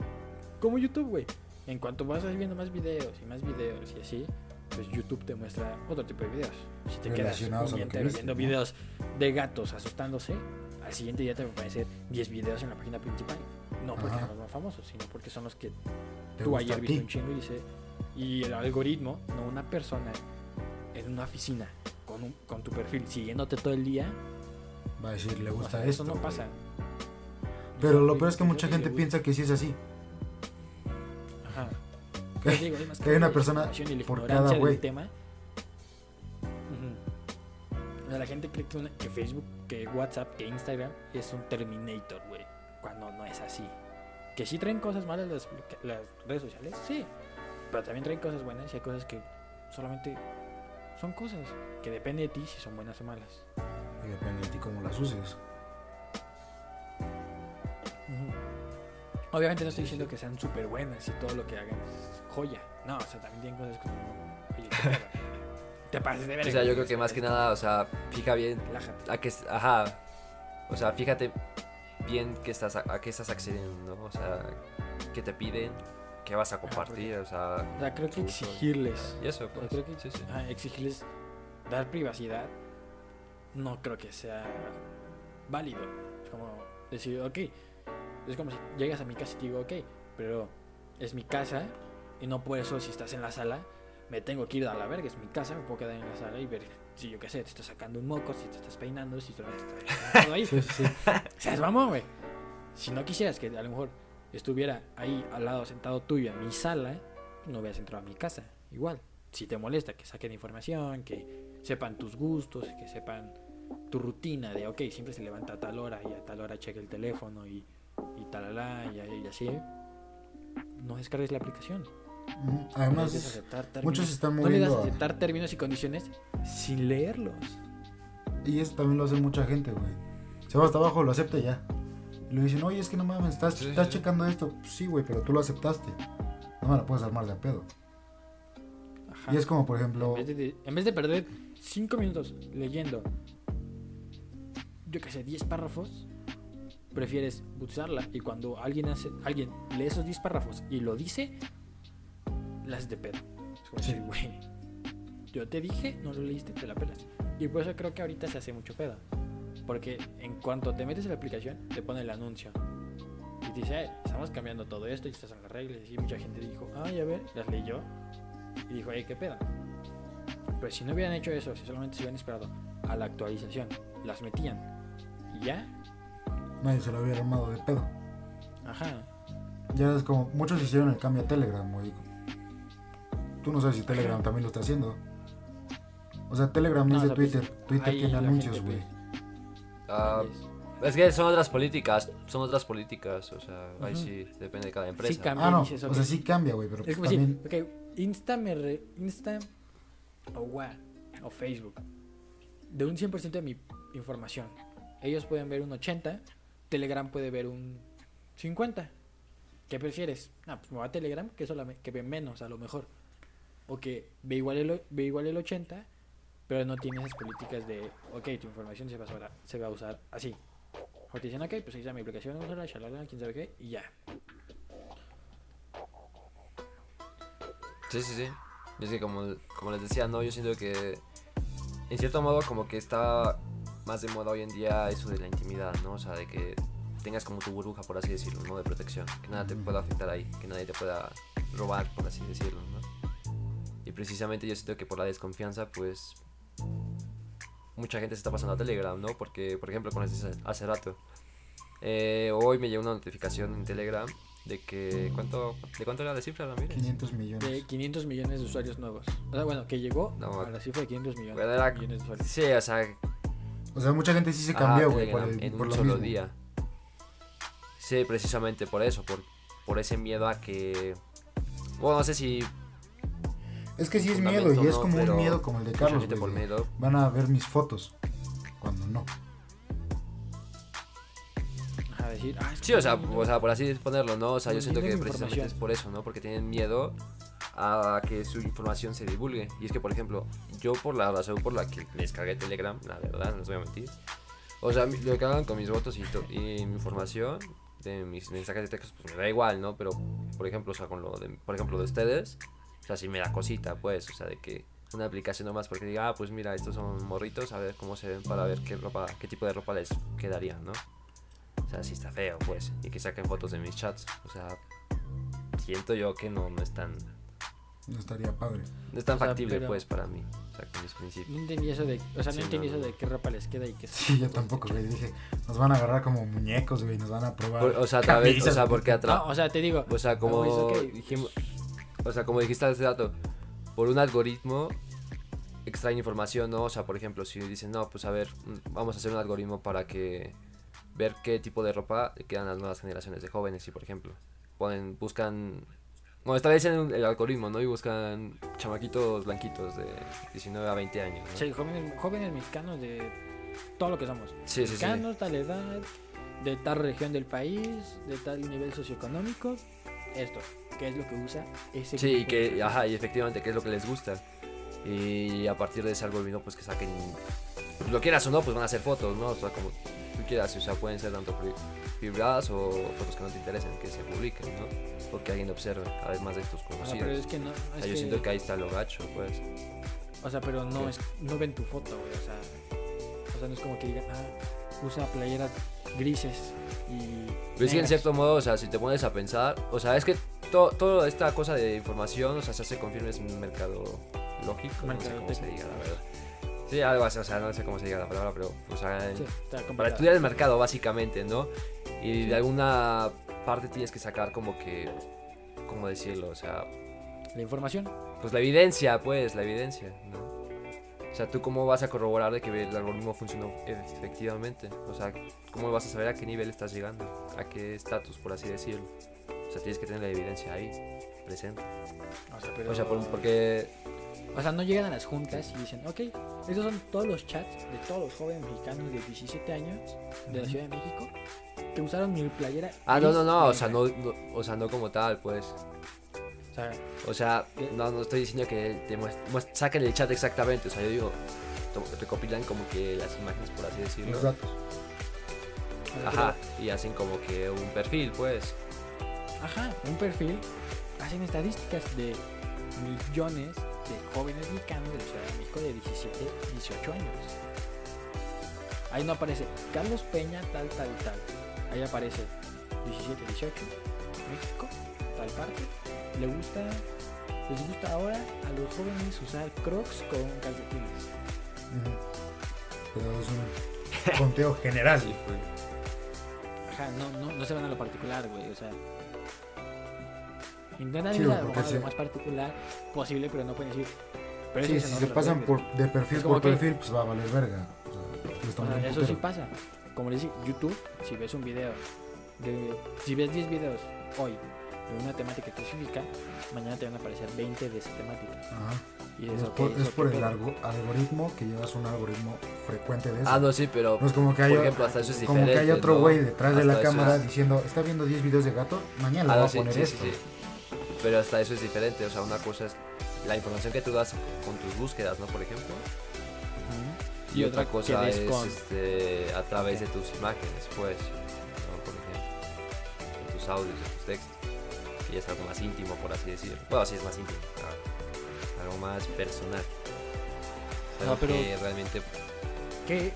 Como YouTube, güey. En cuanto vas viendo más videos y más videos y así, pues YouTube te muestra otro tipo de videos. Si te quedas un día
que
viendo
¿no?
videos de gatos asustándose, al siguiente día te van a aparecer 10 videos en la página principal. No porque
Ajá.
son los más famosos, sino porque son los que tú ayer viste un chingo y dice y el algoritmo no una persona en una oficina con, un- con tu perfil siguiéndote todo el día
Va a decir, le
o
gusta
sea,
esto.
eso no
güey.
pasa
Pero lo peor es que mucha gente piensa que sí es así.
Ajá.
Que-
Pues digo,
hay una persona por cada güey.
O sea, la gente cree que, una- que Facebook que WhatsApp que Instagram es un Terminator güey cuando no es así que sí traen cosas malas las, las redes sociales sí pero también traen cosas buenas y hay cosas que solamente son cosas que depende de ti si son buenas o malas
Y depende de ti cómo las uses.
Obviamente no estoy diciendo que sean súper buenas y todo lo que hagan es joya. No, o sea, también tienen cosas como. Oye. Te pases de ver.
O sea, yo creo que más que nada, o sea, fija bien
Relájate.
a qué, es- ajá, o sea, fíjate bien que estás, a, a qué estás accediendo, ¿no? O sea, qué te piden, qué vas a compartir, o sea,
O sea, creo que exigirles.
y eso,
o sea,
pues,
creo que
sí, sí.
ajá, exigirles dar privacidad no creo que sea válido. Es como decir, ok. Es como si llegas a mi casa y te digo, ok, pero es mi casa y no por eso si estás en la sala me tengo que ir a la verga, es mi casa, me puedo quedar en la sala y ver si yo qué sé, te estás sacando un moco, si te estás peinando, si te estás dejando ahí.
Sí.
O sea, es mamón, güey. Si no quisieras que a lo mejor estuviera ahí al lado sentado tuyo en mi sala, no hubieras entrado a mi casa. Igual. Si te molesta que saquen información, que sepan tus gustos, que sepan tu rutina de, ok, siempre se levanta a tal hora y a tal hora cheque el teléfono y, y talala y, y así, no descargues la aplicación. No
Además,
aceptar términos,
muchos están
no le das a
moviendo.
aceptar términos y condiciones sin leerlos.
Y eso también lo hace mucha gente, güey. Se va hasta abajo, lo acepta y ya. Y le dicen, oye, es que no mames, estás,
Sí,
estás
sí.
checando esto. Pues sí, güey, pero tú lo aceptaste. No me la puedes armar de pedo.
Ajá.
Y es como, por ejemplo,
En vez, de, en vez de perder 5 minutos leyendo, yo que sé, 10 párrafos, prefieres usarla y cuando alguien hace, alguien lee esos 10 párrafos y lo dice, las de pedo. Es como
Sí.
güey, yo te dije, no lo leíste, te la pelas. Y por eso creo que ahorita se hace mucho pedo. Porque en cuanto te metes en la aplicación, te pone el anuncio. Y te dice, "Eh, estamos cambiando todo esto y estás en las reglas. Y mucha gente dijo, ay, a ver, las leyó. Y dijo, ay, qué pedo. Pero si no hubieran hecho eso, si solamente se hubieran esperado a la actualización, las metían y ya,
nadie se lo hubiera armado de pedo.
ajá.
Ya es como, muchos hicieron el cambio a Telegram, güey. Tú no sabes si Telegram también lo está haciendo. O sea, Telegram no,
No,
es de
pues,
Twitter. Twitter tiene anuncios, güey.
Ah,
es.
que son otras políticas, son otras políticas, o sea, ahí sí depende de cada empresa.
Sí, cambia.
Ah, no.
dices,
O sea, sí cambia, güey, pero
Es
pues
como
también...
si, ok, Insta me re- Insta o Wha- o Facebook. De un 100% de mi información. Ellos pueden ver un 80, Telegram puede ver un 50. ¿Qué prefieres? Ah, pues me va a Telegram, que, solamente, que ve menos a lo mejor. O que ve igual, el, o- ve igual el 80, pero no tiene esas políticas de, ok, tu información se va a usar, se va a usar así. O te dicen, ok, pues ahí está mi aplicación, úsala, shalala, quién sabe qué, y ya.
Sí, sí, sí. Es que como, como les decía, no, yo siento que en cierto modo como que está más de moda hoy en día eso de la intimidad, ¿no? O sea, de que tengas como tu burbuja, por así decirlo, ¿no? De protección. Que nada te pueda afectar ahí, que nadie te pueda robar, por así decirlo, ¿no? Y precisamente yo siento que por la desconfianza, pues mucha gente se está pasando a Telegram, ¿no? Porque, por ejemplo, como les decía hace rato, eh, hoy me llegó una notificación en Telegram de que, ¿cuánto, ¿de cuánto era la cifra, Ramírez?
500 millones.
de 500 millones de usuarios nuevos. O sea, bueno, que llegó
No,
a la cifra de 500 millones,
era-
millones de usuarios.
Sí, o sea,
O sea, mucha gente sí se
Ah,
cambió, güey, por, el-
en
por
un
lo
solo
mismo.
día. Sí, precisamente por eso, por, por ese miedo a que... Bueno, no sé si...
Es que sí es miedo y es como un miedo como el de Carlos,
por miedo.
Van a ver mis fotos. Cuando no.
Ajá, decir, ah,
Sí, o sea, o sea, por así ponerlo, ¿no? O sea, yo siento que precisamente es por eso, ¿no? Porque tienen miedo a que su información se divulgue. Y es que, por ejemplo, yo por la razón por la que descargué Telegram, la verdad, no les voy a mentir. O sea, lo que hagan con mis votos y, y mi información de mis mensajes de texto, pues me da igual, ¿no? Pero, por ejemplo, o sea, con lo de, por ejemplo, de ustedes, o sea, sí me da cosita, pues, o sea, de que una aplicación nomás porque diga, ah, pues mira, estos son morritos, a ver cómo se ven para ver qué ropa, qué tipo de ropa les quedaría, ¿no? O sea, sí está feo, pues. Y que saquen fotos de mis chats. O sea, siento yo que no, no es tan,
No estaría padre.
no es tan
O sea,
factible,
pero-
pues, para mí. O sea, con mis principios.
No entendí eso de, o sea,
Sí,
no entendí
no,
eso
no.
de qué ropa les queda y qué
Sí, yo tampoco, güey. Dije, nos van a agarrar como muñecos, güey. Nos van a probar.
Por- o sea, otra vez, o sea, porque atrás.
No, o sea, te digo,
O sea, como
No, ok.
dijimos, o sea, como dijiste hace rato, por un algoritmo extraen información, ¿no? O sea, por ejemplo, si dicen, no, pues a ver, mm, vamos a hacer un algoritmo para que ver qué tipo de ropa quedan las nuevas generaciones de jóvenes y, por ejemplo, ponen, buscan, bueno, establecen el algoritmo, ¿no? Y buscan chamaquitos blanquitos de 19 a 20 años, ¿no?
sí, jóvenes, jóvenes mexicanos de todo lo que somos.
sí, sí. sí.
mexicanos, tal edad, de tal región del país, de tal nivel socioeconómico, esto, ¿qué es lo que usa ese
Sí, y que, ajá, y efectivamente, qué es lo que les gusta. Y a partir de ese algoritmo, pues que saquen, lo quieras o no, pues van a hacer fotos, ¿no? O sea, como tú quieras, o sea, pueden ser tanto privadas o fotos que no te interesen, que se publiquen, ¿no? Porque alguien observe cada vez más de tus
O sea, pero
conocidos.
es que no,
O
es
sea, yo
que-
siento que ahí está lo gacho, pues.
o sea, pero no
¿Qué?
es, no ven tu foto, güey, o sea, o sea, no es como que digan, ah, usa playeras grises y
es que en cierto modo, o sea, si te pones a pensar, o sea, es que to- toda esta cosa de información, o sea, se hace con fines mercado lógico, no sé cómo se diga, la verdad. Sí, algo así, o sea, no sé cómo se diga la palabra, pero, o sea,
Sí,
para estudiar el mercado, básicamente, ¿no? Y de alguna parte tienes que sacar como que, ¿cómo decirlo? O sea,
La información.
pues la evidencia, pues, la evidencia, ¿no? O sea, ¿tú cómo vas a corroborar de que el algoritmo funcionó efectivamente? O sea, ¿cómo vas a saber a qué nivel estás llegando? ¿A qué estatus, por así decirlo? O sea, tienes que tener la evidencia ahí, presente.
O sea, pero,
O sea, por- porque...
o sea, no llegan a las juntas y dicen, ok, esos son todos los chats de todos los jóvenes mexicanos de 17 años de la. Ciudad de México que usaron mi playera.
Ah, no, no, no, o
negra".
sea, no, no- o sea, no como tal, pues.
O sea,
O sea,
¿Qué?
no, no estoy diciendo que te saquen el chat exactamente. O sea, yo digo, recopilan como que las imágenes, por así decirlo.
Los datos.
Ajá, y hacen como que un perfil, pues.
ajá, un perfil. Hacen estadísticas de millones de jóvenes mexicanos de la Ciudad de México de 17, 18 años. Ahí no aparece Carlos Peña, tal, tal, tal. Ahí aparece 17, 18, México, tal parte. Le gusta, les gusta ahora a los jóvenes usar crocs con calcetines.
Pero es un conteo general.
Pues.
Ajá, no, no, no se van a lo particular, güey, o sea. Intentan ir a
güey,
lo, más-
sí.
particular posible, pero no pueden decir. Pero
Sí, si se pasan por, de perfil por
que-
perfil, pues va a valer verga. O sea, un
eso sí pasa. Como les digo, YouTube, si ves un video de. Si ves 10 videos hoy de una temática específica, mañana te van a aparecer 20 de esa temática.
Ajá.
Y
Es
dices, ok,
por, es
¿eso
por el algo- algoritmo que llevas un algoritmo frecuente de eso.
Ah, no, sí, pero.
No es como que
Por
hay,
ejemplo, hasta eso es
como que hay otro
¿no?
güey detrás de la
eso
cámara
es-
diciendo, está viendo 10 videos de gato, mañana
Ah,
le
no,
voy a poner
sí,
esto.
sí. Pero hasta eso es diferente. O sea, una cosa es la información que tú das con tus búsquedas, ¿no? Por ejemplo. Y, otra cosa es
con-
este, a través de tus imágenes, pues. ¿no? Por ejemplo. De tus audios, de tus textos. Y es algo más íntimo, por así decirlo. Bueno, sí es más íntimo. ah, Algo más personal.
No, pero-
que realmente.
¿Qué,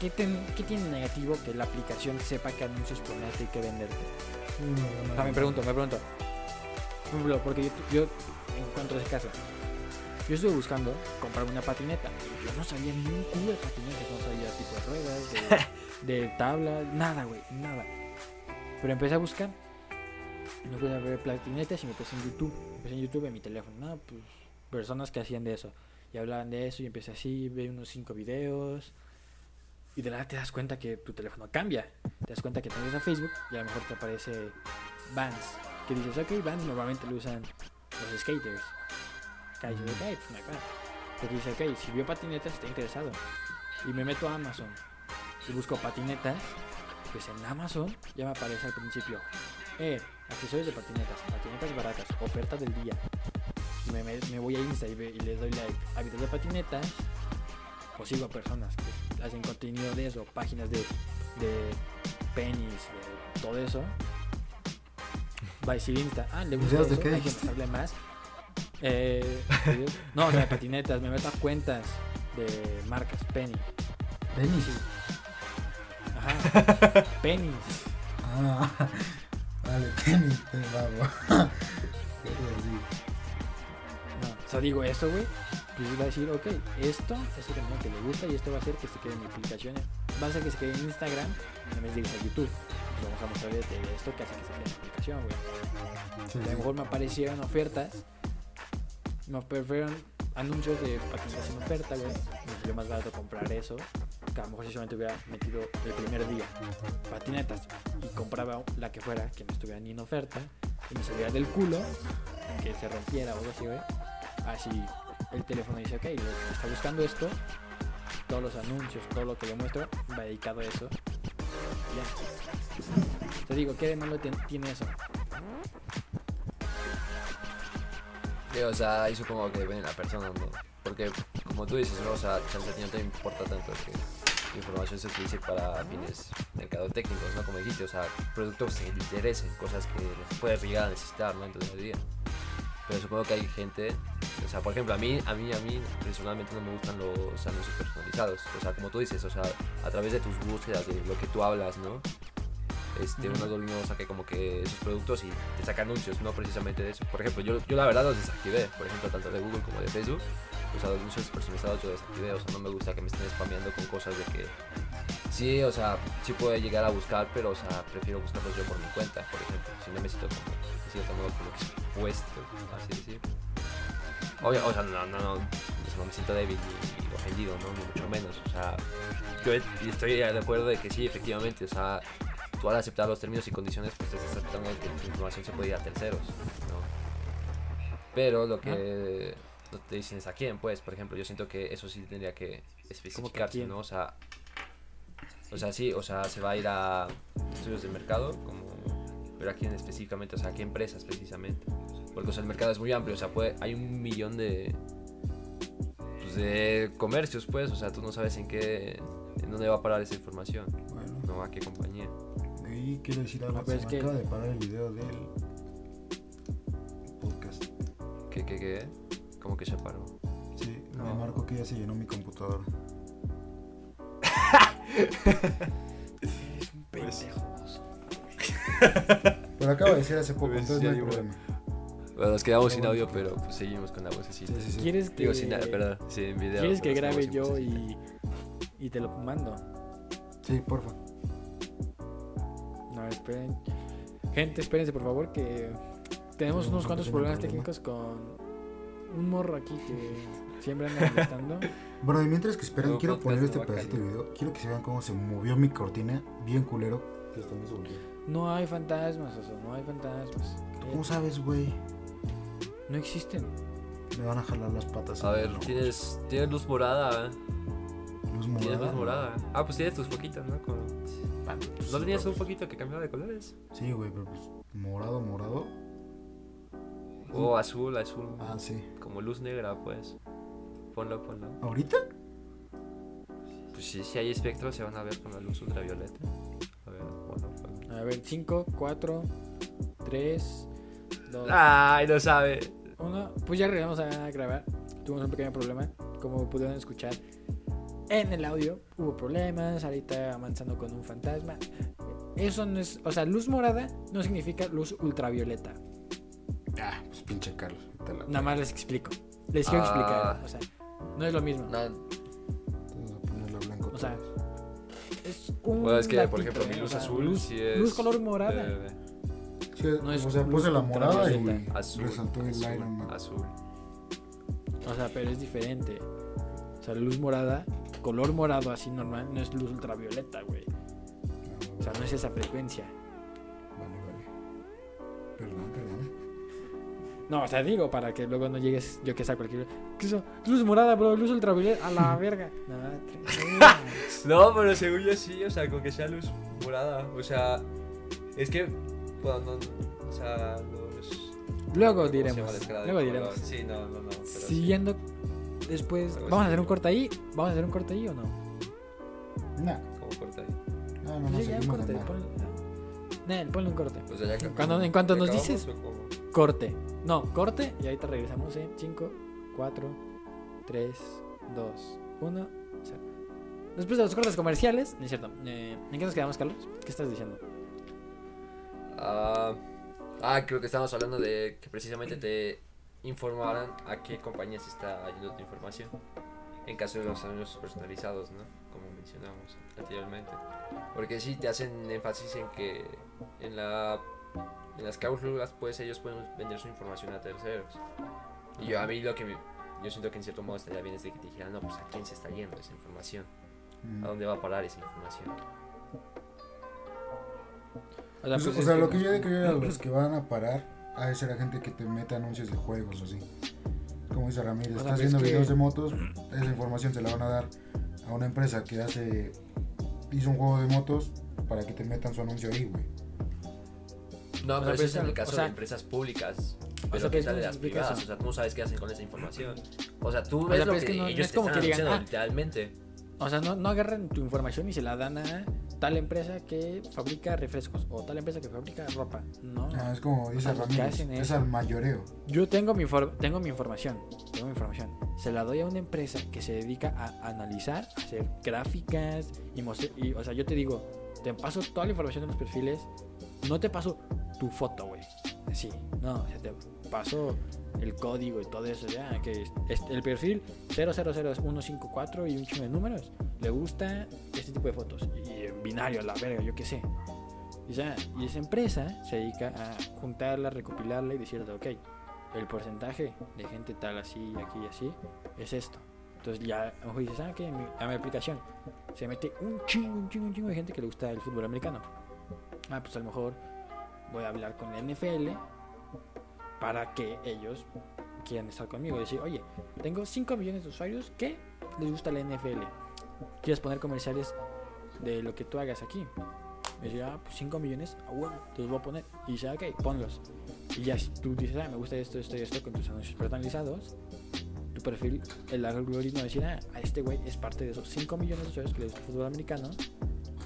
qué, ten- qué tiene negativo que la aplicación sepa qué anuncios ponerte y qué venderte? O sea, me pregunto, me pregunto. Por ejemplo, porque yo, yo encuentro ese caso. Yo estuve buscando comprarme una patineta. y Yo no sabía ni un culo de patinetas, no sabía tipo de ruedas, de, de tabla, nada, güey, nada. Pero empecé a buscar. No pude ver patinetas y me puse en YouTube. Empecé en YouTube en mi teléfono. No, pues personas que hacían de eso. Y hablaban de eso y empecé así, vi unos cinco videos. Y de nada te das cuenta que tu teléfono cambia. Te das cuenta que te metes a Facebook y a lo mejor te aparece Vans. Que dices, ok, Vans normalmente lo usan los skaters. Pues no hay pedo". Porque dice, ok, si vio patinetas está interesado. Y me meto a Amazon y busco patinetas. Pues en Amazon ya me aparece al principio. Eh, accesorios de patinetas, patinetas baratas, oferta del día. Me, me- me voy a Insta y, ve- y le doy like a videos de patinetas. O sigo a personas que hacen contenido de eso, páginas de, de penis, de todo eso. Va a decir Insta, ah, le gusta
¿Videos de qué
hay que más. Eh, no, o sea, de patinetas, me meto a cuentas de marcas, Penny.
Tenis.
Ajá, Penny.
Ah, vale, tenis, te babo.
No, o sea, digo esto, güey. Pues va a decir, ok, esto es el contenido que le gusta y esto va a hacer que se quede en mi aplicación. Va a hacer que se quede en Instagram en vez de irse a YouTube. Pues vamos a mostrarle esto que hace que se quede en aplicación, güey.
Sí,
A
sí.
lo mejor me aparecieron ofertas. Me aparecieron anuncios de patinetas en oferta, güey. Me salió más barato comprar eso. Que a lo mejor si solamente hubiera metido el primer día patinetas y compraba la que fuera, que no estuviera ni en oferta, y me saliera del culo, que se rompiera o algo así, güey. Así el teléfono dice, ok, está buscando esto, todos los anuncios, todo lo que le muestro, va dedicado a eso. Ya. Te digo, ¿qué de malo tiene eso?
Sí, o sea, ahí supongo que ven la persona. Porque, como tú dices, ¿no? O sea, chance a no te importa tanto que la información se utilice para fines mercadotécnicos, ¿no? Como dijiste, o sea, productos que te interesen, cosas que puedes llegar a necesitar, ¿no? En tu día a día. Pero supongo que hay gente, o sea, por ejemplo, a mí, a mí, a mí, personalmente no me gustan los anuncios personalizados. O sea, como tú dices, o sea, a través de tus búsquedas, de lo que tú hablas, ¿no? Este, un
Ujú.
algoritmo saque como que esos productos y te saca anuncios, no precisamente de eso. Por ejemplo, yo, yo la verdad los desactivé, por ejemplo, tanto de Google como de Facebook. Sea, los anuncios personalizados yo desactivé, o sea, no me gusta que me estén spameando con cosas de que sí, o sea, sí puedo llegar a buscar, pero, o sea, prefiero buscarlos yo por mi cuenta, por ejemplo, si no me siento como, de cierto modo, como expuesto, así decir. Obvio, o sea, no, no, no, no me siento débil ni ofendido, ¿no? Ni mucho menos, o sea, yo estoy de acuerdo de que sí, efectivamente, o sea, tú al aceptar los términos y condiciones, pues estás aceptando que tu información se puede ir a terceros, ¿no? Pero lo que no te dicen es a quién, pues, por ejemplo, yo siento que eso sí tendría que especificarse,
quién?
¿no? O sea, o sea, sí, o sea, se va a ir a estudios del mercado, como, pero a quién específicamente, o sea, a qué empresas precisamente. Porque, o sea, el mercado es muy amplio, o sea, puede, hay un millón de, pues, de comercios, pues, o sea, tú no sabes en qué, en dónde va a parar esa información,
Bueno,
no a qué compañía.
Y quiero decir algo. Se me
que-
acaba de parar el video del podcast.
¿Qué, qué, qué? ¿Cómo que se paró?
Sí, me
No.
marcó que ya se llenó mi computadora.
Es un pendejo.
Pero acabo de decir hace poco,
Pues,
entonces no hay problema.
Bueno, nos quedamos sin audio, pero pues seguimos con la vocecita.
Sí, sí, sí.
¿Quieres que,
Digo, sin, perdón, sin video.
¿quieres que grabe yo y, y te lo mando?
Sí, porfa.
Esperen. Gente, espérense por favor que tenemos unos
un
cuantos problemas
problema.
técnicos con un morro aquí que siempre anda molestando.
Bueno, y mientras que esperan, quiero poner este pedacito de video. Quiero que se vean cómo se movió mi cortina, bien culero.
No hay fantasmas, Oso, no hay fantasmas.
¿Cómo sabes, güey?
No existen.
Me van a jalar las patas.
A ver, tienes, tienes luz morada. ¿eh?
Luz
Tienes
morada.
luz morada. Ah, pues tienes tus foquitos, ¿no?
Ah, pues
¿No tenías un foquito que cambiaba de colores?
Sí, güey, pero pues morado, morado.
O azul, azul.
Ah, sí.
Como luz negra, pues. Ponlo, ponlo.
¿Ahorita?
Pues sí, si hay espectros se van a ver con la luz ultravioleta. A ver, ponlo, ponlo.
A ver, 5, 4, 3, 2,
Ay, no sabe.
1. Pues ya regresamos a grabar. Tuvimos un pequeño problema. Como pudieron escuchar en el audio, hubo problemas. Ahorita avanzando con un fantasma. Eso no es. O sea, luz morada no significa luz ultravioleta.
Ah, pues pinche Carlos. la-
Nada más les explico. Les quiero
Ah.
explicar. O sea, no es lo mismo.
No,
blanco.
O sea. Es un.
bueno, es que, por ejemplo, mi.
O
luz
sea,
azul
Luz,
sí es.
luz color morada.
de- de-
Sí,
no es
o sea, puse la morada y
azul.
resaltó el
azul,
Iron Man.
azul.
O sea, pero es diferente. O sea, luz morada, color morado así normal, no es luz ultravioleta, güey. O sea, no es esa frecuencia.
Vale, vale. Perdón, perdón.
No, o sea, digo, para que luego no llegues yo que sea cualquier. ¿Qué es eso? Luz morada, bro, luz ultravioleta. A la verga. No,
pero según yo sí, o sea, con que sea luz morada. O sea, es que. No, o sea, los.
Luego
¿cómo se
diremos. Luego diremos.
Sí, no, no, no. Pero sí.
Después. ¿Vamos a hacer un corte ahí? ¿Vamos a hacer un corte ahí o no?
Nah,
¿Cómo corta ahí?
no, no, no,
Sí, ya,
seguimos de
corte. Ponle, Nel, ponle un corte.
O sea, ya que-
Cuando- en cuanto nos
¿acabamos
dices-? Corte. No, corte y ahorita regresamos en 5, 4, 3, 2, 1. Después de los cortes comerciales, no es cierto. eh, ¿En qué nos quedamos, Carlos? ¿Qué estás diciendo?
Ah, ah, creo que estábamos hablando de que precisamente te informaran a qué compañías está yendo tu información. En caso de los anuncios personalizados, ¿no? Como mencionamos anteriormente. Porque sí te hacen énfasis en que en la en las cláusulas pues ellos pueden vender su información a terceros. Y yo a mí lo que me- yo siento que en cierto modo estaría bien es de que te dijeran, no, pues a quién se está yendo esa información,
Mm.
a dónde va a parar esa información.
O sea,
Pues,
pues
o sea, lo que yo de creer a los que van a parar a esa la gente que te mete anuncios de juegos o así. Como dice Ramírez,
O sea,
está haciendo
es que-
videos de motos, esa información se la van a dar a una empresa que hace hizo un juego de motos, para que te metan su anuncio ahí, güey.
No,
O sea,
pero eso es en el
o
caso
sea-
de empresas públicas.
o
Pero
sea,
¿qué
pero
tal de
¿cómo
las privadas? O sea, tú no sabes qué hacen con esa información. O sea, tú
sea,
ves
pero
lo
es
que,
que no- no
ellos
es
te
como
están
que digan, ah,
literalmente.
O sea, no, no agarran tu información y se la dan a tal empresa que fabrica refrescos o tal empresa que fabrica ropa. No.
Ah, es como dice Ramírez, es al mayoreo.
Yo tengo mi, tengo mi información. Tengo mi información. Se la doy a una empresa que se dedica a analizar, a hacer gráficas y, y O sea, yo te digo, te paso toda la información de los perfiles. No te paso tu foto, güey. Sí, no, o sea, te paso el código y todo eso. Ya, que el perfil 000154 y un chingo de números. Le gusta este tipo de fotos. Y en binario, la verga, yo qué sé. Y, ya, y esa empresa se dedica a juntarla, recopilarla y decirte, ok, el porcentaje de gente tal así, aquí y así, es esto. Entonces ya mejor dices, ah, mi- a mi aplicación se mete un chingo, un chingo, un chingo de gente que le gusta el fútbol americano. Ah, pues a lo mejor voy a hablar con la NFL para que ellos quieran estar conmigo y decir, oye, tengo 5 millones de usuarios que les gusta la NFL. ¿Quieres poner comerciales de lo que tú hagas aquí? Y decía, ah, pues 5 millones, ah, bueno, te los voy a poner. Y dice, ok, ponlos. Y ya si tú dices, ah, me gusta esto, esto y esto con tus anuncios personalizados, tu perfil, el algoritmo decir, ah, a este güey es parte de esos 5 millones de usuarios que le gusta el fútbol americano,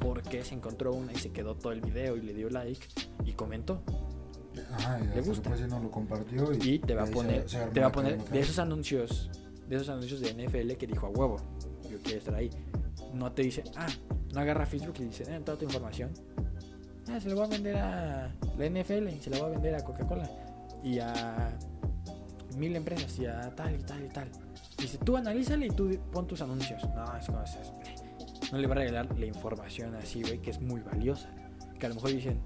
porque se encontró una y se quedó todo el video y le dio like y comentó.
Ajá, y
Le gusta.
después ya no lo compartió y,
Y te va a
se-
poner,
se armó
te va a
la
poner
cadena
de esos anuncios, de esos anuncios de NFL que dijo a huevo, yo quiero estar ahí. No te dice, ah, no agarra Facebook y dice, eh, toda tu información. Ah, se la voy a vender a la NFL, y se la voy a vender a Coca-Cola y a mil empresas y a tal y tal y tal. Dice, tú analízale y tú pon tus anuncios. No, es es- no le va a regalar la información así, güey, que es muy valiosa. Que a lo mejor dicen,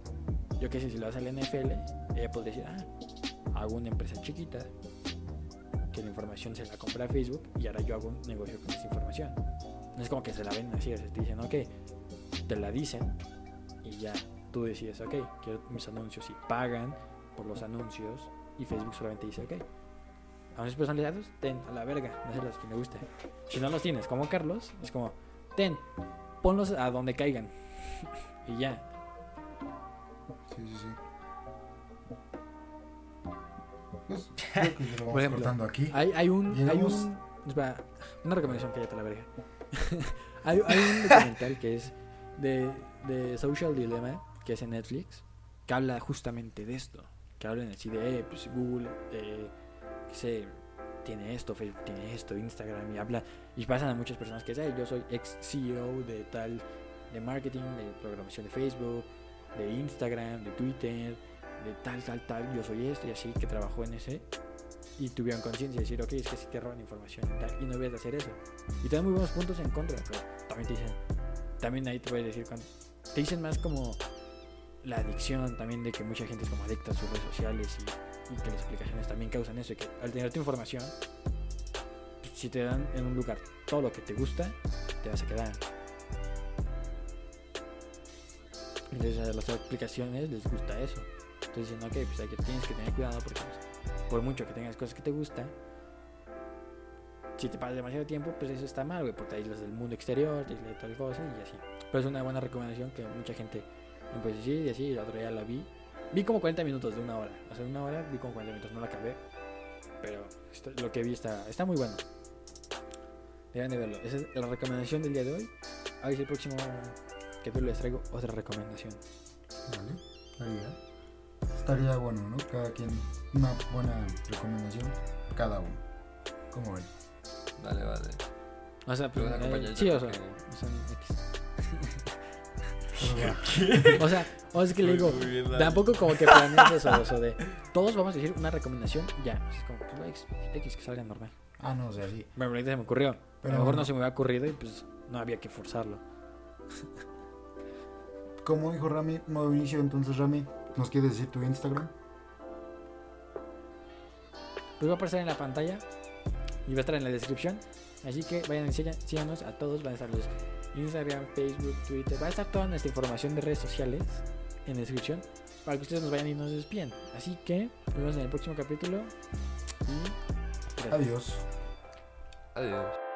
yo qué sé, si lo hace a la NFL, ella podría decir, ah, hago una empresa chiquita que la información se la compra a Facebook y ahora yo hago un negocio con esa información. No es como que se la ven así, o sea, te dicen, ok, te la dicen y ya tú decides, ok, quiero mis anuncios y pagan por los anuncios y Facebook solamente dice, ok, anuncios personalizados, ten, a la verga, no sé los que me guste. Si no los tienes, como Carlos, es como, ten, ponlos a donde caigan y ya.
Sí, sí, sí. Pues creo que lo vamos
Por ejemplo,
cortando aquí.
Hay, hay un. Hay un espera, una recomendación que ya te la verga. hay, hay un documental que es de, de Social Dilemma, que es en Netflix, que habla justamente de esto. Que hablan así de, eh, pues Google, eh, que sé, tiene esto, Facebook tiene esto, Instagram, y habla. Y pasan a muchas personas que dicen, yo soy ex CEO de tal, de marketing, de programación de Facebook, de Instagram, de Twitter, de tal, tal, tal, yo soy esto y así, que trabajó en ese y tuvieron conciencia de decir, ok, es que si te roban información y tal, y no debes de hacer eso. Y te dan muy buenos puntos en contra, pero también te dicen, también ahí te voy a decir, cuando, te dicen más como la adicción también de que mucha gente es como adicta a sus redes sociales y, que las aplicaciones también causan eso, y que al tener tu información, si te dan en un lugar todo lo que te gusta, te vas a quedar. Entonces a las aplicaciones les gusta eso. Dicen, ok, pues hay que, tienes que tener cuidado porque pues, por mucho que tengas cosas que te gustan, si te pasas demasiado tiempo, pues eso está mal, güey, porque te aíslas del mundo exterior, te aíslas de tal cosa y así. Pero es una buena recomendación que mucha gente me puede decir y así, la otra día la vi. Vi como 40 minutos de una hora, o sea, de una hora vi como 40 minutos, no la acabé, pero esto- lo que vi está, está muy bueno. Deben de verlo. Esa es la recomendación del día de hoy. A ver si el próximo capítulo les traigo otra recomendación.
Vale, estaría. Estaría bueno, ¿no? Cada quien una buena recomendación, cada uno. ¿Cómo ven?
Vale, vale.
O sea,
Pero
eh, sí, o sea,
porque-
son X.
Va.
O sea, o es que le digo,
bien,
tampoco como que planeas eso, o sea, de todos vamos a decir una recomendación, ya. O sea, es como, pues, X, X que salga normal.
Ah, no, o sea, sí.
Bueno, ahorita se me ocurrió.
Pero
a lo mejor
no.
no se me había ocurrido y pues no había que forzarlo.
Como dijo Rami, modo inicio, entonces Rami, ¿nos quieres decir tu Instagram?
Pues va a aparecer en la pantalla y va a estar en la descripción. Así que vayan y síganos a todos. Van a estar los Instagram, Facebook, Twitter. Va a estar toda nuestra información de redes sociales en la descripción para que ustedes nos vayan y nos despiden. Así que nos vemos en el próximo capítulo. Y gracias.
Adiós.
Adiós.